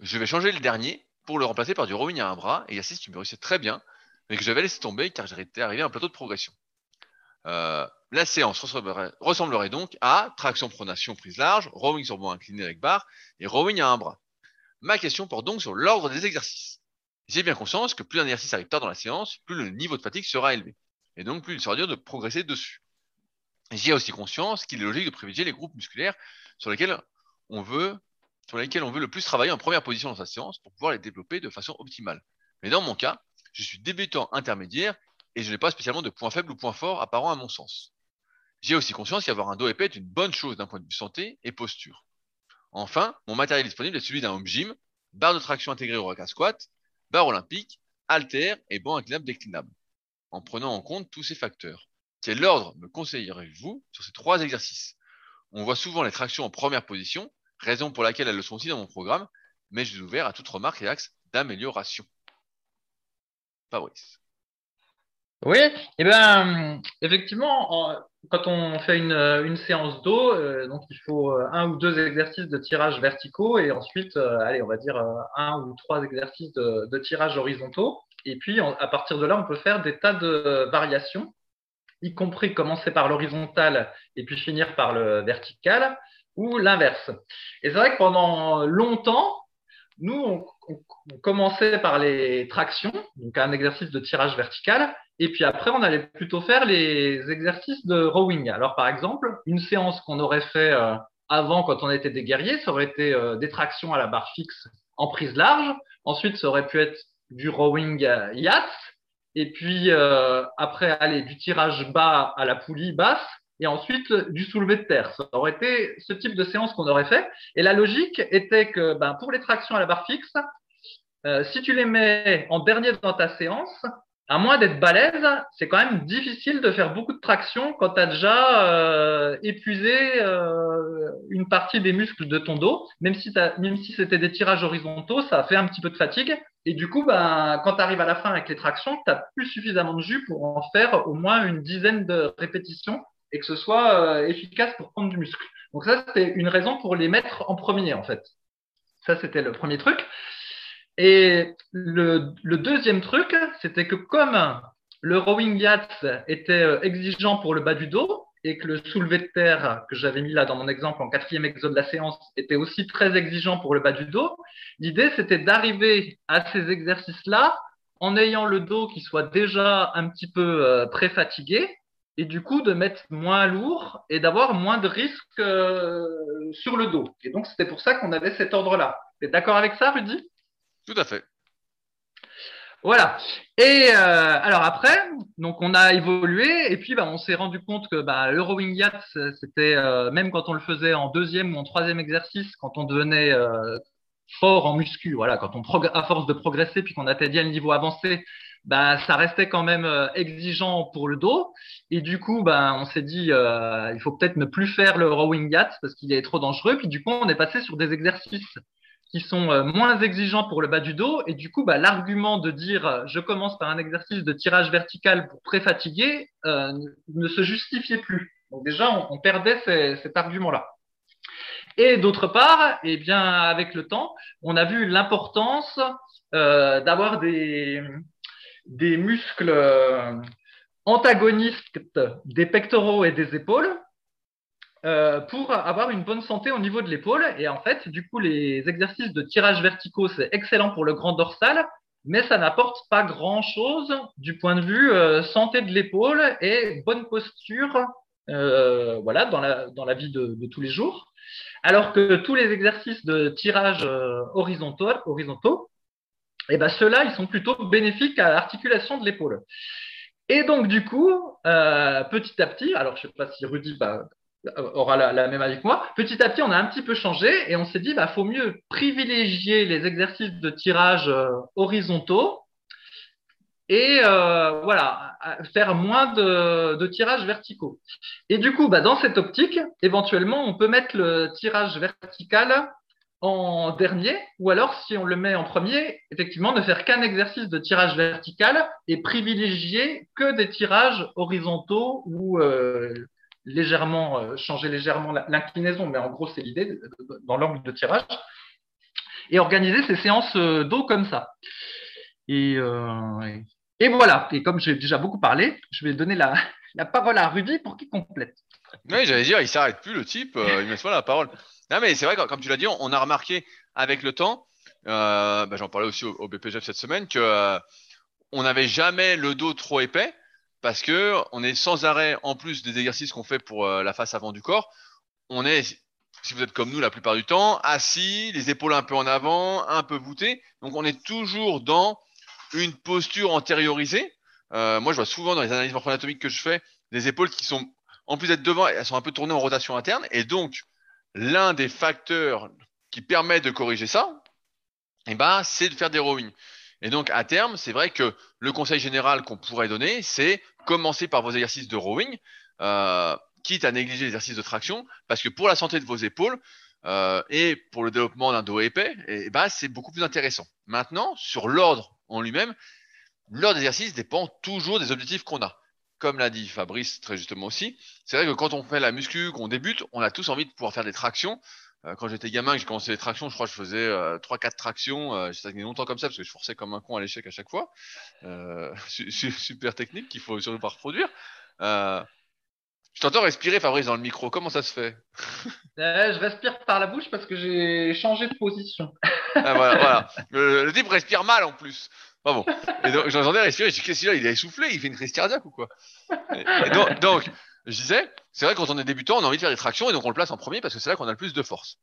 Je vais changer le dernier pour le remplacer par du rowing à un bras, exercice qui me réussit très bien, mais que j'avais laissé tomber car j'étais arrivé à un plateau de progression. Euh, la séance ressemblerait, donc à traction pronation prise large, rowing sur banc incliné avec barre et rowing à un bras. Ma question porte donc sur l'ordre des exercices. J'ai bien conscience que plus un exercice arrive tard dans la séance, plus le niveau de fatigue sera élevé. Et donc plus il sera dur de progresser dessus. J'ai aussi conscience qu'il est logique de privilégier les groupes musculaires sur lesquels on veut, sur lesquels on veut le plus travailler en première position dans sa séance pour pouvoir les développer de façon optimale. Mais dans mon cas, je suis débutant intermédiaire et je n'ai pas spécialement de points faibles ou points forts apparents à mon sens. J'ai aussi conscience qu'avoir un dos épais est une bonne chose d'un point de vue santé et posture. Enfin, mon matériel disponible est celui d'un home gym, barre de traction intégrée au rack squat, barre olympique, halter et banc inclinable déclinable. En prenant en compte tous ces facteurs, quel ordre me conseillerez-vous sur ces trois exercices? On voit souvent les tractions en première position, raison pour laquelle elles le sont aussi dans mon programme, mais je suis ouvert à toute remarque et axe d'amélioration. Fabrice. Oui, eh ben, effectivement, quand on fait une, séance d'eau, euh, donc il faut euh, un ou deux exercices de tirage verticaux et ensuite, euh, allez, on va dire un ou trois exercices de tirage horizontaux. Et puis, à partir de là, on peut faire des tas de variations, y compris commencer par l'horizontal et puis finir par le vertical ou l'inverse. Et c'est vrai que pendant longtemps, nous, on, commençait par les tractions, donc un exercice de tirage vertical, et puis après, on allait plutôt faire les exercices de rowing. Alors, par exemple, une séance qu'on aurait fait euh, avant quand on était des guerriers, ça aurait été euh, des tractions à la barre fixe en prise large. Ensuite, ça aurait pu être du rowing yacht. Et puis, euh, après, aller du tirage bas à la poulie basse. et ensuite du soulevé de terre. Ça aurait été ce type de séance qu'on aurait fait. Et la logique était que ben, pour les tractions à la barre fixe, euh, si tu les mets en dernier dans ta séance, à moins d'être balèze, c'est quand même difficile de faire beaucoup de traction quand tu as déjà euh, épuisé euh, une partie des muscles de ton dos. Même si, même si c'était des tirages horizontaux, ça fait un petit peu de fatigue. Et du coup, ben, quand tu arrives à la fin avec les tractions, tu n'as plus suffisamment de jus pour en faire au moins une dizaine de répétitions et que ce soit euh, efficace pour prendre du muscle. Donc ça, c'était une raison pour les mettre en premier, en fait. Ça, c'était le premier truc. Et le, deuxième truc, c'était que comme le rowing yachts était euh, exigeant pour le bas du dos et que le soulevé de terre que j'avais mis là dans mon exemple en quatrième exo de la séance était aussi très exigeant pour le bas du dos, l'idée c'était d'arriver à ces exercices-là en ayant le dos qui soit déjà un petit peu euh, pré-fatigué et du coup de mettre moins lourd et d'avoir moins de risques euh, sur le dos. Et donc c'était pour ça qu'on avait cet ordre-là. Tu es d'accord avec ça, Rudy? Tout à fait. Voilà. Et euh, alors après, donc on a évolué et puis bah, on s'est rendu compte que bah, le rowing yacht, c'était euh, même quand on le faisait en deuxième ou en troisième exercice, quand on devenait euh, fort en muscu, voilà, quand on à force de progresser puis qu'on atteignait le niveau avancé, bah, ça restait quand même exigeant pour le dos. Et du coup, bah, on s'est dit, il faut peut-être ne plus faire le rowing yacht parce qu'il est trop dangereux. Puis du coup, on est passé sur des exercices qui sont euh, moins exigeants pour le bas du dos. Et du coup, bah, l'argument de dire euh, je commence par un exercice de tirage vertical pour pré-fatiguer euh, ne se justifiait plus. Donc déjà, on, perdait cet argument-là. Et d'autre part, eh bien, avec le temps, on a vu l'importance d'avoir des, des muscles antagonistes des pectoraux et des épaules euh, pour avoir une bonne santé au niveau de l'épaule. Et en fait, du coup, les exercices de tirage verticaux, c'est excellent pour le grand dorsal, mais ça n'apporte pas grand-chose du point de vue euh, santé de l'épaule et bonne posture euh, voilà, dans, la, dans la vie de, tous les jours. Alors que tous les exercices de tirage horizontaux, horizontaux eh ben, ceux-là, ils sont plutôt bénéfiques à l'articulation de l'épaule. Et donc, du coup, petit à petit, alors je ne sais pas si Rudy va aura la, même avec moi. Petit à petit, on a un petit peu changé et on s'est dit, bah, faut mieux privilégier les exercices de tirage euh, horizontaux et euh, voilà, faire moins de, tirages verticaux. Et du coup, bah, dans cette optique, éventuellement, on peut mettre le tirage vertical en dernier, ou alors si on le met en premier, effectivement, ne faire qu'un exercice de tirage vertical et privilégier que des tirages horizontaux ou euh, légèrement, euh, changer légèrement l'inclinaison, mais en gros, c'est l'idée dans l'angle de tirage, et organiser ces séances euh, d'eau comme ça. Euh, et, voilà. Et comme j'ai déjà beaucoup parlé, je vais donner la, parole à Rudy pour qu'il complète. Oui, j'allais dire, il s'arrête plus, le type, il me soit la parole. Non, mais c'est vrai, comme tu l'as dit, on a remarqué avec le temps, bah, j'en parlais aussi au, au, BPGF cette semaine, que on n'avait jamais le dos trop épais parce que on est sans arrêt, en plus des exercices qu'on fait pour euh, la face avant du corps, on est, si vous êtes comme nous la plupart du temps, assis, les épaules un peu en avant, un peu voûtées. Donc on est toujours dans une posture antériorisée. Euh, moi, je vois souvent dans les analyses morpho-anatomiques que je fais des épaules qui sont, en plus d'être devant, elles sont un peu tournées en rotation interne. Et donc, l'un des facteurs qui permet de corriger ça, eh ben, c'est de faire des rowing. Et donc, à terme, c'est vrai que le conseil général qu'on pourrait donner, c'est commencer par vos exercices de rowing, euh, quitte à négliger l'exercice de traction, parce que pour la santé de vos épaules euh, et pour le développement d'un dos épais, eh ben, c'est beaucoup plus intéressant. Maintenant, sur l'ordre en lui-même, l'ordre d'exercice dépend toujours des objectifs qu'on a. Comme l'a dit Fabrice très justement aussi, c'est vrai que quand on fait la muscu, qu'on débute, on a tous envie de pouvoir faire des tractions. Euh, quand j'étais gamin, que j'ai commencé les tractions, je crois que je faisais euh, 3-4 tractions. Euh, j'ai stagné longtemps comme ça parce que je forçais comme un con à l'échec à chaque fois. Euh, super technique qu'il faut surtout pas reproduire. Euh, je t'entends respirer, Fabrice, dans le micro. Comment ça se fait? Je respire par la bouche parce que j'ai changé de position. ah, voilà, voilà. Le, type respire mal en plus. Pas bon. Et donc, j'entendais respirer. Je dis, qu'est-ce qu'il a? Il a essoufflé Il fait une crise cardiaque ou quoi? Et donc, donc, je disais, c'est vrai quand on est débutant, on a envie de faire des tractions et donc on le place en premier parce que c'est là qu'on a le plus de force.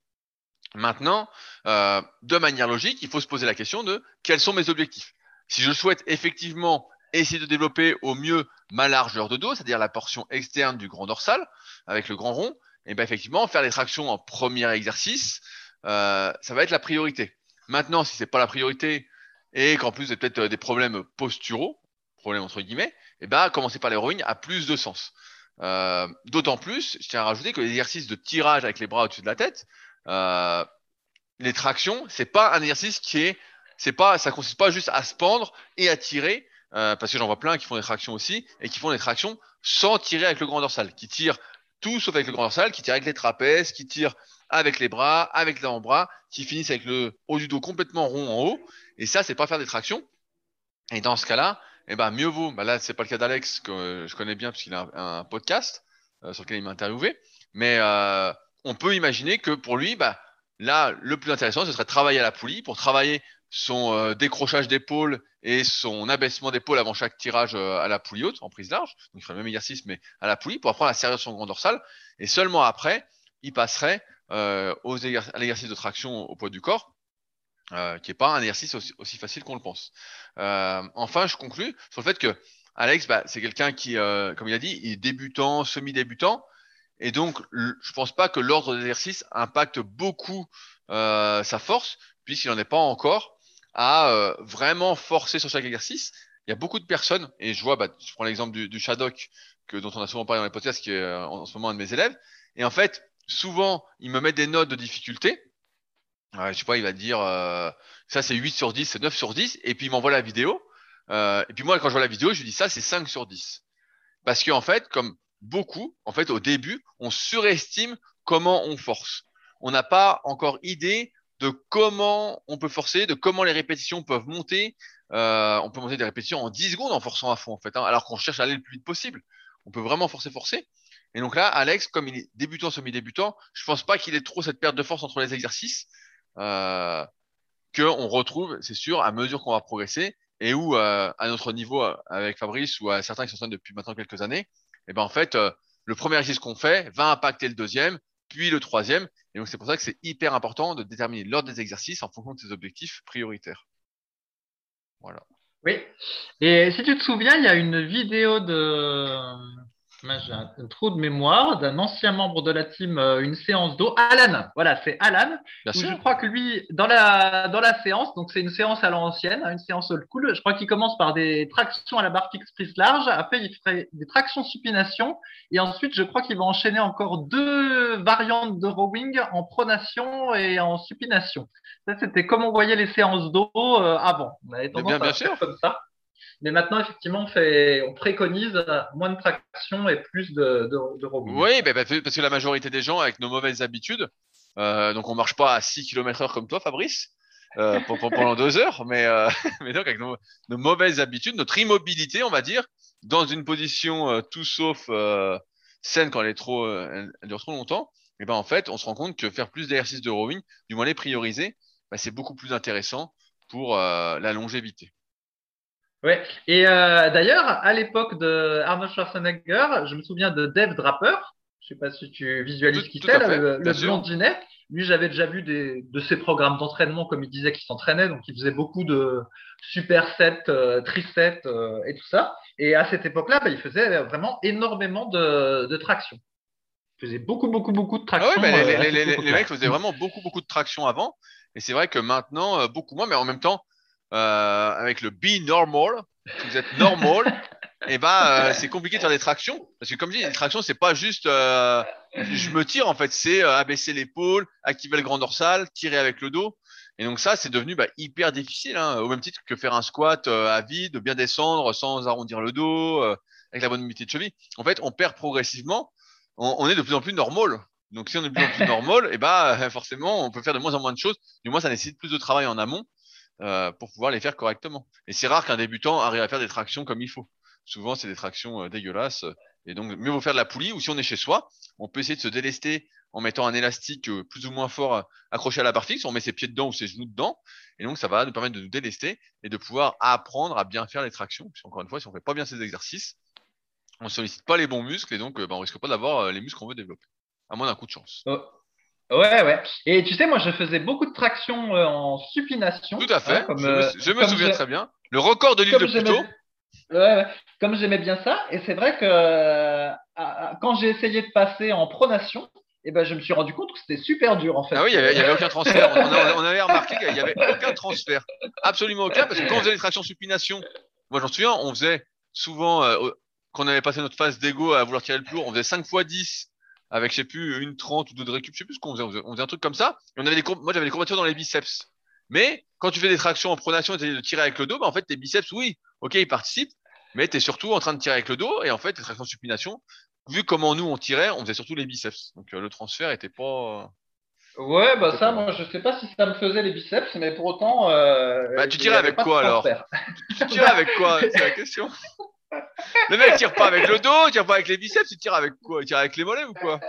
Maintenant, euh, de manière logique, il faut se poser la question de quels sont mes objectifs. Si je souhaite effectivement essayer de développer au mieux ma largeur de dos, c'est-à-dire la portion externe du grand dorsal avec le grand rond, et ben effectivement faire les tractions en premier exercice, euh, ça va être la priorité. Maintenant, si c'est pas la priorité et qu'en plus vous avez peut-être euh, des problèmes posturaux, problèmes entre guillemets, et ben commencer par les a plus de sens. Euh, D'autant plus, je tiens à rajouter que l'exercice de tirage avec les bras au-dessus de la tête, euh, les tractions, c'est pas un exercice qui est, c'est pas, ça consiste pas juste à se pendre et à tirer, euh, parce que j'en vois plein qui font des tractions aussi et qui font des tractions sans tirer avec le grand dorsal, qui tirent tout sauf avec le grand dorsal, qui tirent avec les trapèzes, qui tirent avec les bras, avec l'avant-bras, qui finissent avec le haut du dos complètement rond en haut. Et ça, c'est pas faire des tractions. Et dans ce cas-là, eh ben mieux vaut. Bah là, c'est pas le cas d'Alex que je connais bien puisqu'il a un, podcast euh, sur lequel il m'a interviewé. Mais euh, on peut imaginer que pour lui, bah là, le plus intéressant, ce serait de travailler à la poulie pour travailler son euh, décrochage d'épaule et son abaissement d'épaule avant chaque tirage euh, à la poulie haute en prise large. Donc il ferait le même exercice mais à la poulie pour apprendre à servir son grand dorsal. Et seulement après, il passerait euh, aux à l'exercice de traction au poids du corps, euh, qui n'est pas un exercice aussi, aussi facile qu'on le pense. Euh, enfin, je conclus sur le fait que Alex, bah, c'est quelqu'un qui, euh, comme il a dit, il est débutant, semi-débutant, et donc je pense pas que l'ordre d'exercice impacte beaucoup euh, sa force, puisqu'il n'en est pas encore à euh, vraiment forcer sur chaque exercice. Il y a beaucoup de personnes, et je vois, bah, je prends l'exemple du, du Shadok, que, dont on a souvent parlé dans les podcasts, qui est en, en ce moment un de mes élèves, et en fait, souvent, il me met des notes de difficulté. Je sais pas, il va dire euh, ça c'est 8 sur 10, c'est 9 sur 10, et puis il m'envoie la vidéo. Euh, et puis moi, quand je vois la vidéo, je lui dis ça c'est 5 sur 10. Parce qu'en fait, comme beaucoup, en fait, au début, on surestime comment on force. On n'a pas encore idée de comment on peut forcer, de comment les répétitions peuvent monter. Euh, on peut monter des répétitions en 10 secondes en forçant à fond, en fait, hein, alors qu'on cherche à aller le plus vite possible. On peut vraiment forcer, forcer. Et donc là, Alex, comme il est débutant, semi-débutant, je pense pas qu'il ait trop cette perte de force entre les exercices euh, qu'on retrouve, c'est sûr, à mesure qu'on va progresser et où, euh, à notre niveau, euh, avec Fabrice ou à certains qui sont depuis maintenant quelques années, et eh ben en fait, euh, le premier exercice qu'on fait va impacter le deuxième, puis le troisième. Et donc c'est pour ça que c'est hyper important de déterminer l'ordre des exercices en fonction de ses objectifs prioritaires. Voilà. Oui. Et si tu te souviens, il y a une vidéo de j'ai un, trou de mémoire d'un ancien membre de la team, euh, une séance d'eau. Alan, voilà, c'est Alan. Où je crois que lui, dans la, dans la séance, donc c'est une séance à l'ancienne, hein, une séance old school, je crois qu'il commence par des tractions à la barre fixe prise large, après il ferait des tractions supination, et ensuite je crois qu'il va enchaîner encore deux variantes de rowing en pronation et en supination. Ça, c'était comme on voyait les séances d'eau euh, avant. On avait tendance bien, bien à sûr. comme ça. Mais maintenant, effectivement, on, fait, on préconise moins de traction et plus de, de, rebond. Oui, bah, parce que la majorité des gens, avec nos mauvaises habitudes, euh, donc on marche pas à 6 km heure comme toi, Fabrice, euh, pendant deux heures, mais, euh, donc avec nos, mauvaises habitudes, notre immobilité, on va dire, dans une position tout sauf saine quand elle est trop, elle, dure trop longtemps, et ben en fait, on se rend compte que faire plus d'exercices de rowing, du moins les prioriser, bah, c'est beaucoup plus intéressant pour la longévité. Ouais. Et euh, d'ailleurs, à l'époque de Arnold Schwarzenegger, je me souviens de Dave Draper. Je sais pas si tu visualises qui c'est, le, le blondinet. Lui, j'avais déjà vu des, de ses programmes d'entraînement, comme il disait qu'il s'entraînait, donc il faisait beaucoup de supersets, euh, trisets euh, et tout ça. Et à cette époque-là, bah, il faisait vraiment énormément de, de traction. Il faisait beaucoup, beaucoup, beaucoup de traction. Ah ouais, bah, les, les, les, les, mecs faisaient vraiment beaucoup, beaucoup de traction avant. Et c'est vrai que maintenant, euh, beaucoup moins, mais en même temps, euh, avec le be normal, si vous êtes normal, et eh ben euh, c'est compliqué de faire des tractions parce que comme je dis, les tractions c'est pas juste euh, je me tire en fait, c'est euh, abaisser l'épaule, activer le grand dorsal, tirer avec le dos. Et donc ça c'est devenu bah, hyper difficile, hein, au même titre que faire un squat euh, à vide, bien descendre sans arrondir le dos, avec la bonne unité de cheville. En fait, on perd progressivement. On, on est de plus en plus normal. Donc si on est de plus en plus normal, et eh ben forcément on peut faire de moins en moins de choses. Du moins ça nécessite plus de travail en amont. Euh, pour pouvoir les faire correctement. Et c'est rare qu'un débutant arrive à faire des tractions comme il faut. Souvent, c'est des tractions euh, dégueulasses. Et donc, mieux vaut faire de la poulie. Ou si on est chez soi, on peut essayer de se délester en mettant un élastique euh, plus ou moins fort accroché à la barre fixe. On met ses pieds dedans ou ses genoux dedans. Et donc, ça va nous permettre de nous délester et de pouvoir apprendre à bien faire les tractions. Puis encore une fois, si on fait pas bien ces exercices, on sollicite pas les bons muscles et donc, bah, on risque pas d'avoir les muscles qu'on veut développer. À moins d'un coup de chance. Oh. Ouais, ouais. Et tu sais, moi, je faisais beaucoup de traction euh, en supination. Tout à fait. Hein, comme, je me, je me souviens très bien. Le record de l'île de Pluto. Ouais, ouais. Comme j'aimais bien ça, et c'est vrai que euh, quand j'ai essayé de passer en pronation, eh ben, je me suis rendu compte que c'était super dur en fait. Ah oui, il y avait, aucun transfert. On, a- on avait remarqué qu'il y avait aucun transfert. Absolument aucun, parce que quand on faisait les tractions supination, moi j'en souviens, on faisait souvent, euh, quand on avait passé notre phase d'ego à vouloir tirer le plus lourd, on faisait 5 fois 10 avec, je sais plus, une 30 ou deux de récup, je sais plus ce qu'on faisait. On faisait, on faisait un truc comme ça. Et on avait des, moi j'avais des courbatures dans les biceps. Mais quand tu fais des tractions en pronation et tu de tirer avec le dos, bah, en fait tes biceps, oui, ok, ils participent, mais tu es surtout en train de tirer avec le dos. Et en fait, les tractions supination, vu comment nous on tirait, on faisait surtout les biceps. Donc euh, le transfert était pas. Ouais, bah ça, moi, je sais pas si ça me faisait les biceps, mais pour autant. euh, Bah, tu tirais avec quoi, alors. Tu tires avec quoi? C'est la question. Le mec tire pas avec le dos, tire pas avec les biceps, il tire avec quoi? Il tire avec les mollets ou quoi?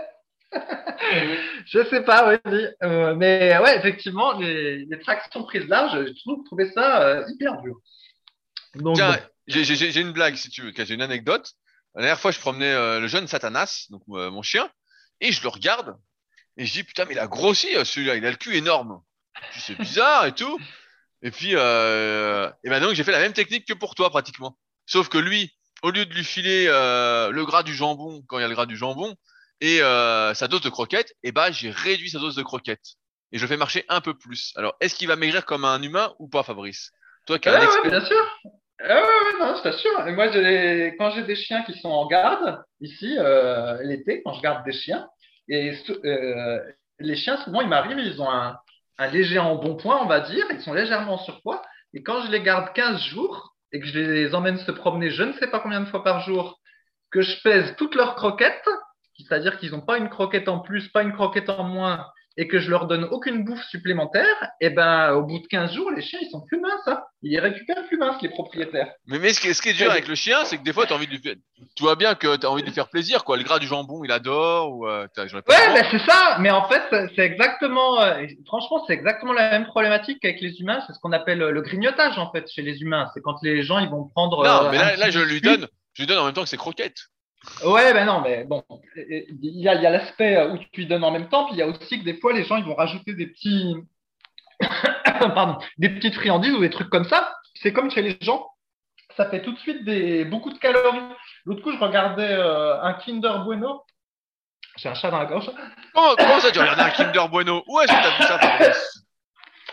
Je sais pas, oui. Euh, mais ouais, effectivement, les, les tractions prises larges, j'ai toujours trouvé ça euh, hyper dur. Donc, Tiens, bon. j'ai- une blague si tu veux, j'ai une anecdote. La dernière fois, je promenais euh, le jeune Satanas, donc euh, mon chien, et je le regarde, et je dis putain, mais il a grossi celui-là, il a le cul énorme. C'est bizarre et tout. Et puis, et ben donc j'ai fait la même technique que pour toi pratiquement. Sauf que lui, au lieu de lui filer euh, le gras du jambon quand il y a le gras du jambon et euh, sa dose de croquettes, et ben j'ai réduit sa dose de croquettes et je fais marcher un peu plus. Alors, est-ce qu'il va maigrir comme un humain ou pas, Fabrice? Toi qui as Ouais, bien sûr. Ah ouais, ouais, non, je t'assure. Et Moi, quand j'ai des chiens qui sont en garde, ici, euh, l'été, quand je garde des chiens, et euh, les chiens, souvent, ils m'arrivent, ils ont un, un léger embonpoint, on va dire, ils sont légèrement en surpoids. Et quand je les garde 15 jours et que je les emmène se promener je ne sais pas combien de fois par jour, que je pèse toutes leurs croquettes, c'est-à-dire qu'ils n'ont pas une croquette en plus, pas une croquette en moins, et que je leur donne aucune bouffe supplémentaire, et ben au bout de 15 jours, les chiens, ils sont plus minces. Hein. Ils récupèrent plus minces, les propriétaires. Mais, mais ce, qui, ce qui est dur avec le chien, c'est que des fois, tu envie de lui faire... Tu vois bien que tu as envie de lui faire plaisir, quoi. Le gras du jambon, il adore, ou... Euh, pas Ouais, temps. c'est ça. Mais en fait, c'est exactement, euh, franchement, c'est exactement la même problématique qu'avec les humains. C'est ce qu'on appelle le grignotage, en fait, chez les humains. C'est quand les gens, ils vont prendre. Non, euh, mais là, là, je lui donne, je lui donne en même temps que ses croquettes. Ouais, ben non, mais bon, il y a, l'aspect où tu lui donnes en même temps, puis il y a aussi que des fois, les gens, ils vont rajouter des petits, pardon, des petites friandises ou des trucs comme ça. C'est comme chez les gens, ça fait tout de suite des, beaucoup de calories. L'autre coup, je regardais euh, un Kinder Bueno. J'ai un chat dans la gorge. Comment, comment ça, tu regardes un Kinder Bueno? Où est-ce que t'as vu ça,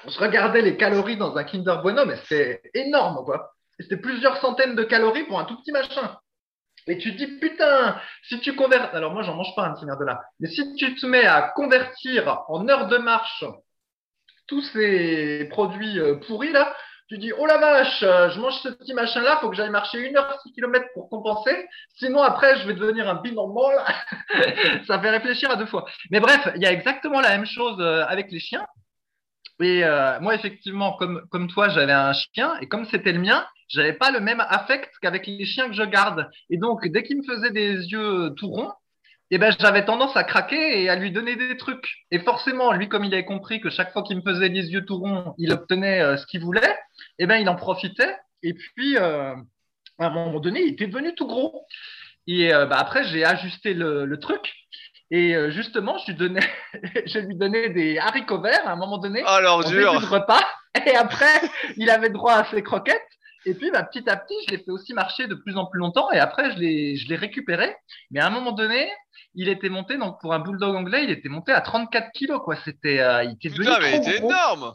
Je regardais les calories dans un Kinder Bueno, mais c'était énorme, quoi. C'était plusieurs centaines de calories pour un tout petit machin. Et tu dis, putain, si tu convertis, alors moi, j'en mange pas un petit de là, mais si tu te mets à convertir en heures de marche tous ces produits euh, pourris là, tu dis, oh la vache, euh, je mange ce petit machin là, faut que j'aille marcher une heure 6 km pour compenser, sinon après, je vais devenir un binormal. Ça fait réfléchir à deux fois. Mais bref, il y a exactement la même chose euh, avec les chiens. Et euh, moi, effectivement, comme, comme toi, j'avais un chien, et comme c'était le mien, j'avais pas le même affect qu'avec les chiens que je garde. Et donc, dès qu'il me faisait des yeux tout ronds, eh ben, j'avais tendance à craquer et à lui donner des trucs. Et forcément, lui, comme il avait compris que chaque fois qu'il me faisait les yeux tout ronds, il obtenait euh, ce qu'il voulait, eh ben, il en profitait. Et puis, euh, à un moment donné, il était devenu tout gros. Et bah, après, j'ai ajusté le, le truc. Et euh, justement, je lui donnais, je lui donnais des haricots verts à un moment donné Oh, en début de repas. Et après, il avait droit à ses croquettes. Et puis, bah, petit à petit, je l'ai fait aussi marcher de plus en plus longtemps. Et après, je l'ai, récupéré. Mais à un moment donné, il était monté, donc pour un bulldog anglais, il était monté à 34 kilos, quoi. C'était, euh, il était devenu Putain, mais il trop était gros. énorme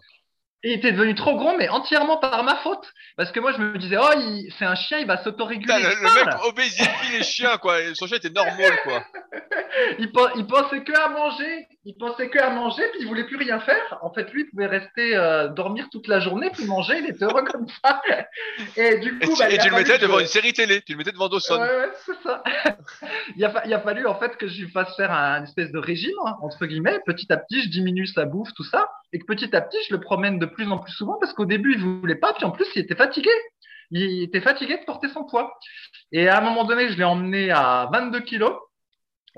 il était devenu trop gros, mais entièrement par ma faute. Parce que moi, je me disais, oh, il- c'est un chien, il va s'autoréguler. Putain, le, le mec obésifie les chiens, quoi. Son chien était normal, quoi. il, pen- il pensait que à manger. Il pensait que à manger, puis il voulait plus rien faire. En fait, lui, il pouvait rester euh, dormir toute la journée, puis manger. Il était heureux comme ça. Et du Et coup, tu, bah, et tu le mettais que- devant une série télé, tu le mettais devant Dawson. Ouais, ouais, c'est ça. il, a, fa- il a fallu en fait que je lui fasse faire un espèce de régime, hein, entre guillemets. Petit à petit, je diminue sa bouffe, tout ça. Et que petit à petit, je le promène de plus en plus souvent parce qu'au début, il voulait pas. Puis en plus, il était fatigué. Il était fatigué de porter son poids. Et à un moment donné, je l'ai emmené à 22 kilos.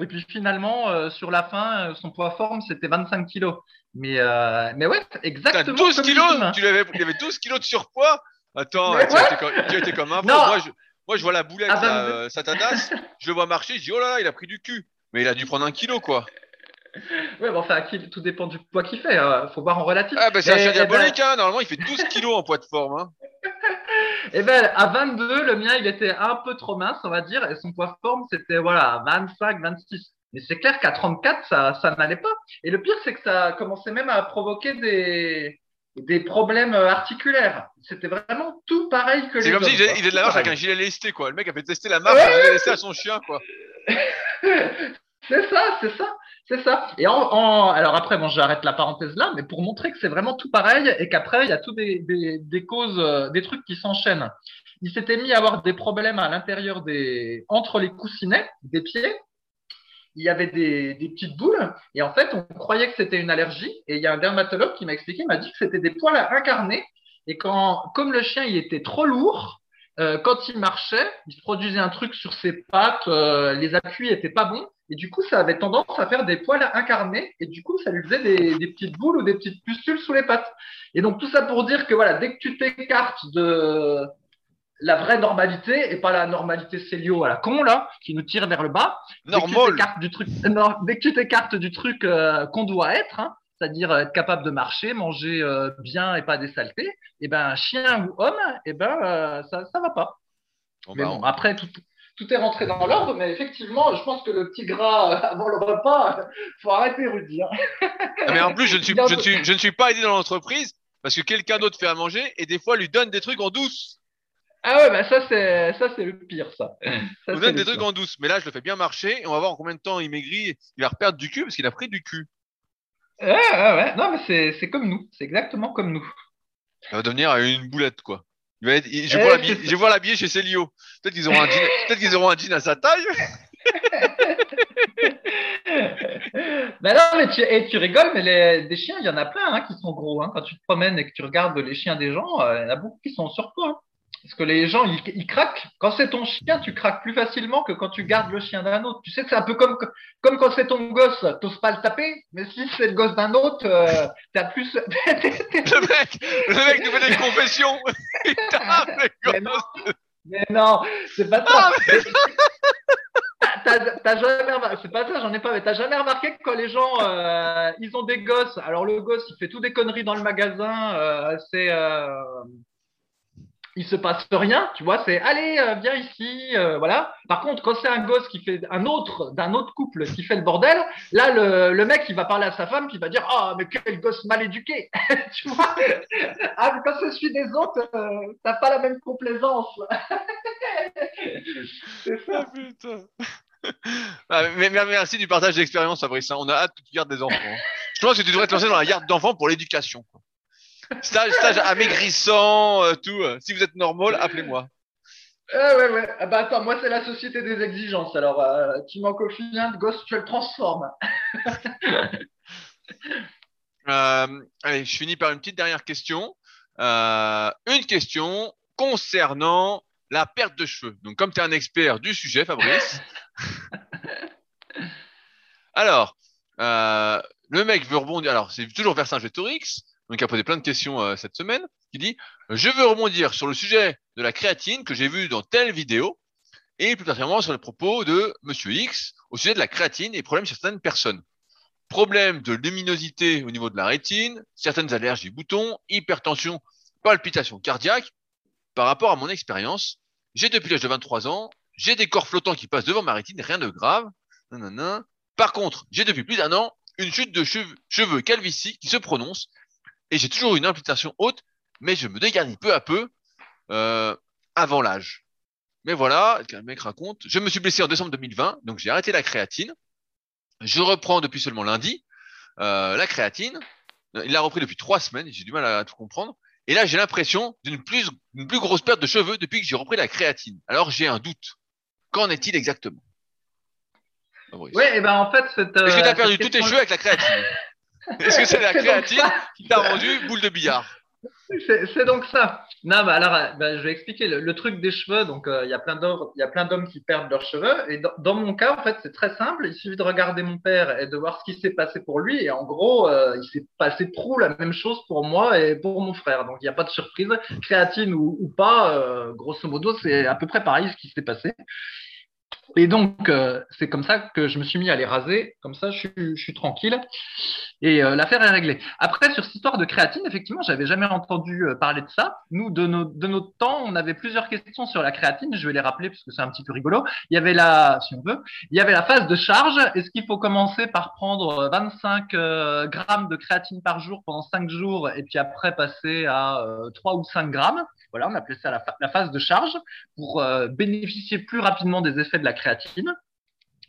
Et puis finalement, euh, sur la fin, euh, son poids forme, c'était 25 kilos. Mais, euh, mais ouais, exactement 12 comme kilos tu l'avais, Il avait 12 kilos de surpoids Attends, tu, as ouais. été comme, tu été comme un fou. Moi je, moi, je vois la boulette, Ah, là, euh, Satanas, je le vois marcher, je dis, oh là là, il a pris du cul. Mais il a dû prendre un kilo, quoi. Ouais, bon, enfin, tout dépend du poids qu'il fait. euh, faut voir en relatif. Ah, bah c'est un chien et ben- diabolique, hein. Normalement, il fait 12 kilos en poids de forme, hein. Et ben à 22, le mien, il était un peu trop mince, on va dire, et son poids forme, c'était voilà, 25, 26. Mais c'est clair qu'à 34, ça, ça n'allait pas. Et le pire, c'est que ça commençait même à provoquer des, des problèmes articulaires. C'était vraiment tout pareil que les C'est comme s'il quoi. faisait de la marche avec un gilet lesté, quoi. Le mec a fait tester la marche Ouais, gilet lesté à son chien, quoi. C'est ça, c'est ça, c'est ça. Et en, alors après, bon, j'arrête la parenthèse là, mais pour montrer que c'est vraiment tout pareil et qu'après, il y a tout des, des, des causes, euh, des trucs qui s'enchaînent. Il s'était mis à avoir des problèmes à l'intérieur des, entre les coussinets des pieds. Il y avait des, des petites boules et en fait, on croyait que c'était une allergie. Et il y a un dermatologue qui m'a expliqué, il m'a dit que c'était des poils à incarner et quand, comme le chien, il était trop lourd, euh, quand il marchait, il se produisait un truc sur ses pattes, euh, les appuis étaient pas bons, et du coup, ça avait tendance à faire des poils incarnés, et du coup, ça lui faisait des, des petites boules ou des petites pustules sous les pattes. Et donc, tout ça pour dire que voilà, dès que tu t'écartes de la vraie normalité, et pas la normalité célio à la con, là, qui nous tire vers le bas, dès que tu Normal. t'écartes du truc, non, dès que tu t'écartes du truc euh, qu'on doit être, hein, c'est-à-dire être capable de marcher, manger euh, bien et pas des saletés, et ben chien ou homme, et ben euh, ça ça va pas. Bon, mais bah, bon, on- après tout tout est rentré dans l'ordre, mais effectivement, je pense que le petit gras euh, avant le repas, faut arrêter Rudy. hein. Ah, mais en plus, je ne suis, Il je ne suis, je ne suis pas aidé dans l'entreprise parce que quelqu'un d'autre fait à manger et des fois lui donne des trucs en douce. Ah ouais, bah ça c'est ça c'est le pire ça. Ça, Il nous donne des trucs en douce. Mais là, je le fais bien marcher et on va voir en combien de temps il maigrit. Il va reperdre du cul parce qu'il a pris du cul. Ouais, ouais, ouais. Non, mais c'est comme nous, c'est exactement comme nous. Il va devenir une boulette, quoi. Il va être, il- je, Eh, ça. je voir l'habiller chez Célio. Peut-être qu'ils auront un jean, peut-être qu'ils auront un jean à sa taille. Ben non, mais tu, et tu rigoles, mais les, des chiens, il y en a plein hein, qui sont gros. Hein. Quand tu te promènes et que tu regardes les chiens des gens, euh, il y en a beaucoup qui sont en surpoids. hein. Parce que les gens, ils, ils craquent. Quand c'est ton chien, tu craques plus facilement que quand tu gardes le chien d'un autre. Tu sais que c'est un peu comme, comme quand c'est ton gosse, t'oses pas le taper, mais si c'est le gosse d'un autre, euh, t'as plus. Le mec, le mec nous fait des confessions. Il tape les Mais non, mais non, c'est pas ça. T'as- T'as t'as jamais remarqué, c'est pas ça, j'en ai pas, mais t'as jamais remarqué que quand les gens, euh, ils ont des gosses, alors le gosse, il fait tout des conneries dans le magasin, euh, c'est, euh, il se passe rien, tu vois, c'est, allez, euh, viens ici, euh, voilà. Par contre, quand c'est un gosse qui fait un autre, d'un autre couple qui fait le bordel, là, le, mec, il va parler à sa femme, qui va dire, ah, mais quel gosse mal éduqué, tu vois. Ah, mais quand c'est celui des autres, euh, t'as pas la même complaisance. c'est ça. Ah. Ah, mais merci du partage d'expérience, Fabrice. hein. On a hâte que tu gardes des enfants. hein. Je pense que tu devrais te lancer dans la garde d'enfants pour l'éducation. Stage, stage amaigrissant, euh, tout. euh. Si vous êtes normal, appelez-moi. Ah ouais, ouais. Ah bah attends, moi c'est la société des exigences. Alors, euh, tu manques au fin de gosse, tu le transformes. Euh, allez, je finis par une petite dernière question. Euh, une question concernant la perte de cheveux. Donc, comme tu es un expert du sujet, Fabrice. alors, euh, le mec veut rebondir. Alors, c'est toujours Vercingétorix, donc il a posé plein de questions euh, cette semaine, qui dit Je veux rebondir sur le sujet de la créatine que j'ai vu dans telle vidéo, et plus particulièrement sur les propos de Monsieur X au sujet de la créatine et problèmes chez certaines personnes. Problème de luminosité au niveau de la rétine, certaines allergies boutons, hypertension, palpitations cardiaques. Par rapport à mon expérience, j'ai depuis l'âge de 23 ans, j'ai des corps flottants qui passent devant ma rétine, rien de grave. Par contre, j'ai depuis plus d'un an une chute de cheveux, cheveux qui se prononce et j'ai toujours une implication haute, mais je me dégarnis peu à peu euh, avant l'âge. Mais voilà, le mec raconte, je me suis blessé en décembre 2020, donc j'ai arrêté la créatine. Je reprends depuis seulement lundi euh, la créatine. Il l'a repris depuis trois semaines, j'ai du mal à tout comprendre. Et là, j'ai l'impression d'une plus, une plus grosse perte de cheveux depuis que j'ai repris la créatine. Alors, j'ai un doute. Qu'en est-il exactement? Ouais, et ben en fait, cette, Est-ce que tu euh, as perdu cette tous tes cheveux avec la créatine? Est-ce que c'est la créatine qui t'a rendu boule de billard C'est donc ça. Non, bah alors, euh, bah, je vais expliquer le, le truc des cheveux. Donc, euh, il y a plein d'hommes, il y a plein d'hommes qui perdent leurs cheveux. Et dans, dans mon cas, en fait, c'est très simple. Il suffit de regarder mon père et de voir ce qui s'est passé pour lui. Et en gros, euh, il s'est passé trop la même chose pour moi et pour mon frère. Donc, il n'y a pas de surprise, créatine ou, ou pas. euh, grosso modo, c'est à peu près pareil ce qui s'est passé. Et donc, euh, c'est comme ça que je me suis mis à les raser. Comme ça, je suis, je suis tranquille. Et euh, l'affaire est réglée. Après, sur cette histoire de créatine, effectivement, j'avais jamais entendu euh, parler de ça. Nous, de, de notre temps, on avait plusieurs questions sur la créatine. Je vais les rappeler parce que c'est un petit peu rigolo. Il y avait la, si on veut, il y avait la phase de charge. Est-ce qu'il faut commencer par prendre 25 grammes de créatine par jour pendant 5 jours et puis après passer à 3 ou 5 grammes? Voilà, on appelait ça la, phase de charge pour bénéficier plus rapidement des effets de la créatine.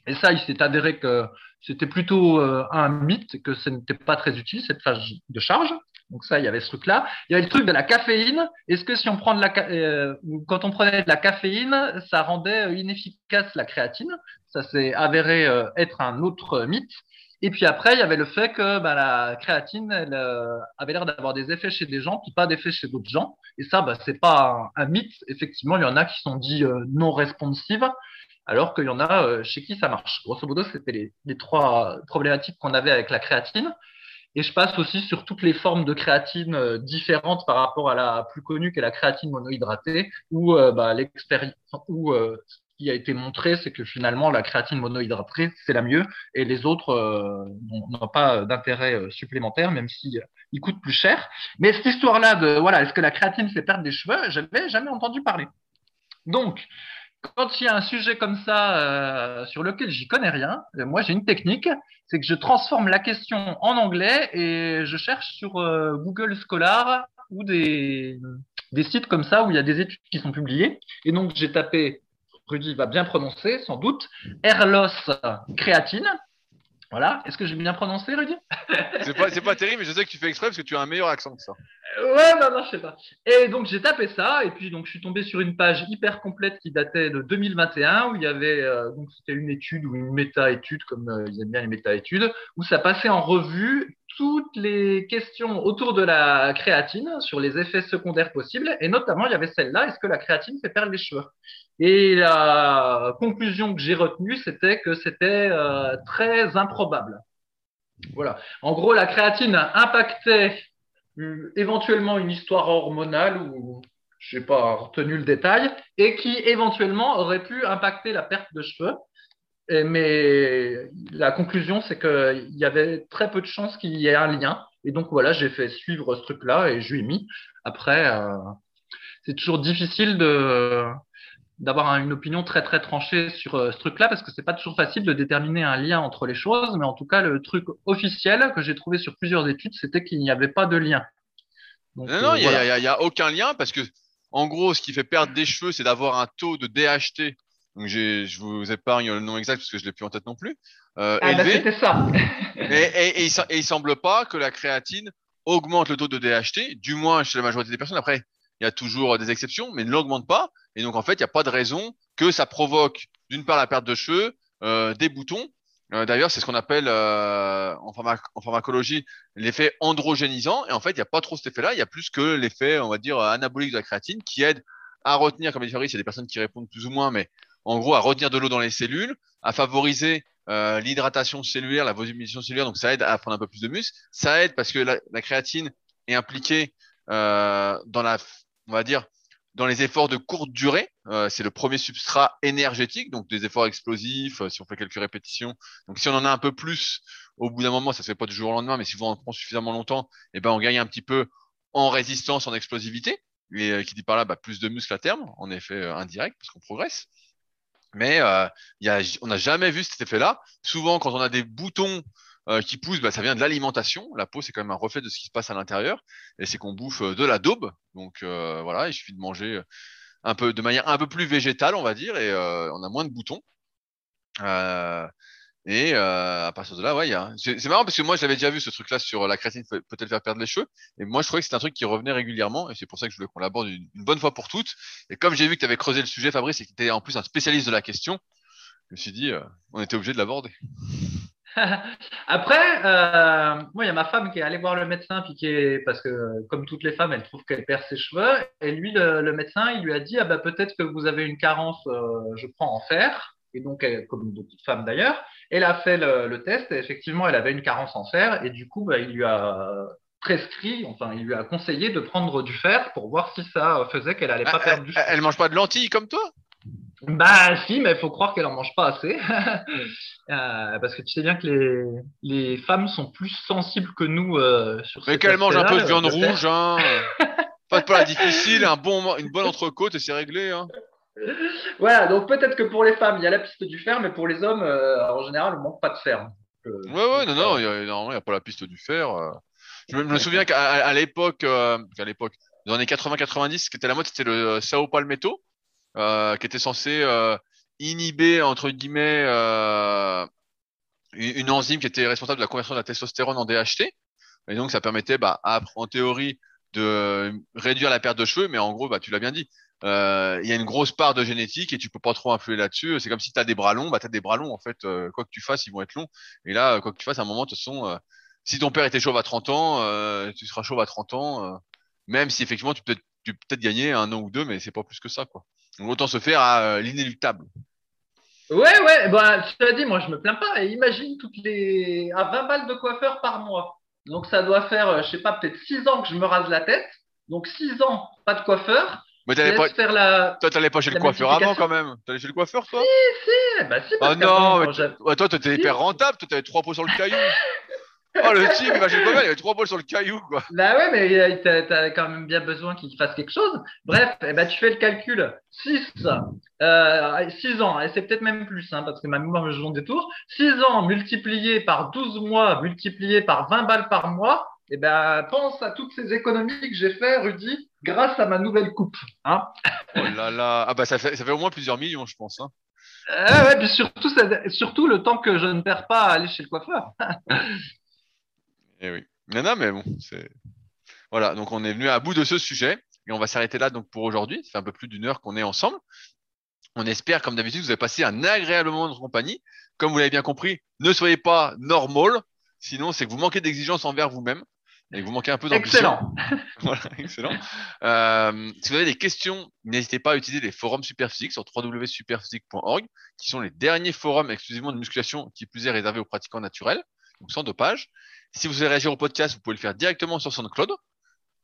Et ça, il s'est avéré que c'était plutôt euh, un mythe, que ce n'était pas très utile, cette phase de charge. Donc ça, il y avait ce truc-là. Il y avait le truc de la caféine. Est-ce que si on prend de la, euh, quand on prenait de la caféine, ça rendait inefficace la créatine? Ça s'est avéré euh, être un autre mythe. Et puis après, il y avait le fait que bah, la créatine, elle avait l'air d'avoir des effets chez des gens, puis pas d'effets chez d'autres gens. Et ça, bah, c'est pas un, mythe. Effectivement, il y en a qui sont dits non responsives alors qu'il y en a euh, chez qui ça marche. Grosso modo, c'était les, trois problématiques qu'on avait avec la créatine. Et je passe aussi sur toutes les formes de créatine euh, différentes par rapport à la plus connue qui est la créatine monohydratée, euh, bah, l'expérience, qui a été montré, c'est que finalement la créatine monohydratée c'est la mieux, et les autres n'ont pas d'intérêt supplémentaire, même s'ils ils coûtent plus cher. Mais cette histoire-là de voilà, est-ce que la créatine fait perdre des cheveux, je n'avais jamais entendu parler. Donc, quand il y a un sujet comme ça euh, sur lequel j'y connais rien, euh, moi j'ai une technique, c'est que je transforme la question en anglais et je cherche sur euh, Google Scholar ou des sites comme ça où il y a des études qui sont publiées. Et donc j'ai tapé, Rudy va bien prononcer sans doute, Airloss créatine. Voilà. Est-ce que j'ai bien prononcé, Rudy? C'est pas, pas terrible, mais je sais que tu fais exprès parce que tu as un meilleur accent que ça. Ouais, non, non, je sais pas. Et donc j'ai tapé ça, et puis donc je suis tombé sur une page hyper complète qui datait de 2021, où il y avait euh, donc c'était une étude ou une méta-étude, comme euh, ils aiment bien les méta-études, où ça passait en revue toutes les questions autour de la créatine sur les effets secondaires possibles, et notamment il y avait celle-là est-ce que la créatine fait perdre les cheveux? Et la conclusion que j'ai retenue, c'était que c'était euh, très improbable. Voilà. En gros, la créatine impactait éventuellement une histoire hormonale ou je n'ai pas retenu le détail et qui éventuellement aurait pu impacter la perte de cheveux. mais la conclusion, c'est qu'il y avait très peu de chances qu'il y ait un lien. Et donc voilà, j'ai fait suivre ce truc-là et je lui ai mis. Après, euh, c'est toujours difficile de, d'avoir une opinion très très tranchée sur euh, ce truc-là parce que c'est pas toujours facile de déterminer un lien entre les choses, mais en tout cas le truc officiel que j'ai trouvé sur plusieurs études, c'était qu'il n'y avait pas de lien. non, non, il n'y a, aucun lien parce que en gros, ce qui fait perdre des cheveux, c'est d'avoir un taux de DHT. Donc je vous épargne le nom exact parce que je l'ai plus en tête non plus. Euh, ah, bah, ça. et, et, il, semble pas que la créatine augmente le taux de DHT, du moins chez la majorité des personnes. Après, il y a toujours des exceptions, mais ne l'augmente pas. Et donc, en fait, il n'y a pas de raison que ça provoque, d'une part, la perte de cheveux, euh, des boutons. Euh, d'ailleurs, c'est ce qu'on appelle euh, en, pharmacologie l'effet androgénisant. Et en fait, il n'y a pas trop cet effet-là. Il y a plus que l'effet, on va dire, anabolique de la créatine qui aide à retenir, comme dit Fabrice, il y a des personnes qui répondent plus ou moins, mais en gros, à retenir de l'eau dans les cellules, à favoriser l'hydratation cellulaire, la volumisation cellulaire. Donc, ça aide à prendre un peu plus de muscle. Ça aide parce que la, créatine est impliquée dans la on va dire, dans les efforts de courte durée. Euh, c'est le premier substrat énergétique, donc des efforts explosifs, euh, si on fait quelques répétitions. Donc si on en a un peu plus, au bout d'un moment, ça se fait pas du jour au lendemain, mais si on en prend suffisamment longtemps, eh ben on gagne un petit peu en résistance, en explosivité, et euh, qui dit par là bah, plus de muscles à terme, en effet indirect, parce qu'on progresse. Mais y a, on n'a jamais vu cet effet-là. Souvent, quand on a des boutons euh, qui pousse, bah, ça vient de l'alimentation. La peau, c'est quand même un reflet de ce qui se passe à l'intérieur. Et c'est qu'on bouffe euh, de la daube. Donc euh, voilà, il suffit de manger un peu de manière un peu plus végétale, on va dire, et on a moins de boutons. et à partir de là, ouais, c'est marrant parce que moi, j'avais déjà vu ce truc-là sur la créatine peut-être faire perdre les cheveux. Et moi, je trouvais que c'était un truc qui revenait régulièrement. Et c'est pour ça que je voulais qu'on l'aborde une, bonne fois pour toutes. Et comme j'ai vu que tu avais creusé le sujet, Fabrice, et que tu étais en plus un spécialiste de la question, je me suis dit, on était obligé de l'aborder. Après, euh, moi, il y a ma femme qui est allée voir le médecin, puis qui est, parce que comme toutes les femmes, elle trouve qu'elle perd ses cheveux. Et lui, le, médecin, il lui a dit, ah bah, peut-être que vous avez une carence, euh, je prends en fer. Et donc, comme beaucoup de femmes d'ailleurs, elle a fait le, test et effectivement, elle avait une carence en fer. Et du coup, bah, il lui a prescrit, enfin, il lui a conseillé de prendre du fer pour voir si ça faisait qu'elle allait pas ah, perdre du cheveu. Elle mange pas de lentilles comme toi? Bah si, mais il faut croire qu'elle en mange pas assez. Euh, parce que tu sais bien que les, les femmes sont plus sensibles que nous euh, sur Mais qu'elle mange un peu de aspect-là, viande rouge, hein. Pas de plat difficile, un bon, une bonne entrecôte et c'est réglé, hein. Voilà, donc peut-être que pour les femmes, il y a la piste du fer, mais pour les hommes, euh, en général, on manque pas de fer. Euh, Ouais, ouais, non, non, il a, n'y a pas la piste du fer. euh. Je me, je me souviens qu'à à, l'époque, euh, à l'époque, dans les années 80-90, ce qui était la mode, c'était le Sao Palmetto, euh, qui était censé euh, inhiber, entre guillemets, euh, une, une enzyme qui était responsable de la conversion de la testostérone en DHT. Et donc, ça permettait, bah, à- en théorie, de réduire la perte de cheveux, mais en gros, bah, tu l'as bien dit, euh, il y a une grosse part de génétique et tu peux pas trop influer là-dessus. C'est comme si tu as des bras longs, bah, tu as des bras longs, en fait. euh, quoi que tu fasses, ils vont être longs. Et là, euh, quoi que tu fasses, à un moment, de toute façon, euh, si ton père était chauve à 30 ans, euh, tu seras chauve à 30 ans, euh, même si effectivement, tu peux peut-être tu peux peut-être gagner un an ou deux, mais c'est pas plus que ça, quoi. Donc, autant se faire à euh, l'inéluctable. Ouais, ouais, bah, tu l'as dit, moi je me plains pas. Et imagine toutes les. à 20 balles de coiffeur par mois. Donc ça doit faire, euh, je sais pas, peut-être 6 ans que je me rase la tête. Donc 6 ans, pas de coiffeur. Mais t'allais pas, faire la. toi, t'allais pas chez le coiffeur avant, quand même. T'allais chez le coiffeur, toi? Eh, bah si, parce non, mais Ouais, toi, t'étais hyper rentable, toi, t'avais trois pots sur le caillou. Oh, le type, il va chez le coiffeur, il avait trois pots sur le caillou, quoi. Bah ouais, mais euh, t'as, t'as quand même bien besoin qu'il fasse quelque chose. Bref, eh ben, tu fais le calcul. 6, euh, 6 ans, et c'est peut-être même plus, hein, parce que ma mémoire me joue des tours. 6 ans multiplié par 12 mois, multiplié par 20 balles par mois, eh ben, pense à toutes ces économies que j'ai fait, Rudy, grâce à ma nouvelle coupe. Hein. Oh là là. Ah, bah, ça fait, ça fait au moins plusieurs millions, je pense, hein. Euh, ouais, puis surtout, surtout le temps que je ne perds pas à aller chez le coiffeur. Eh oui. Non, non, mais bon, c'est. Voilà, donc on est venu à bout de ce sujet et on va s'arrêter là donc pour aujourd'hui. Ça fait un peu plus d'une heure qu'on est ensemble. On espère, comme d'habitude, que vous avez passé un agréable moment de compagnie. Comme vous l'avez bien compris, ne soyez pas normal, sinon c'est que vous manquez d'exigence envers vous-même et que vous manquez un peu d'ambition. Excellent. Voilà, excellent. Euh, si vous avez des questions, n'hésitez pas à utiliser les forums Superphysique sur www.superphysique.org, qui sont les derniers forums exclusivement de musculation, qui plus est réservés aux pratiquants naturels, donc sans dopage. Si vous voulez réagir au podcast, vous pouvez le faire directement sur SoundCloud,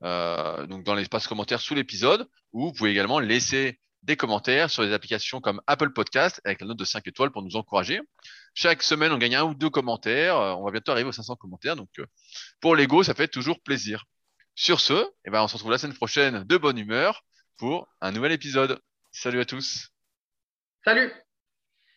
euh, donc dans l'espace commentaire sous l'épisode, ou vous pouvez également laisser des commentaires sur des applications comme Apple Podcast avec la note de 5 étoiles pour nous encourager. Chaque semaine, on gagne un ou deux commentaires. Euh, On va bientôt arriver aux 500 commentaires. Donc, euh, pour l'ego, ça fait toujours plaisir. Sur ce, eh ben, on se retrouve la semaine prochaine de bonne humeur pour un nouvel épisode. Salut à tous. Salut.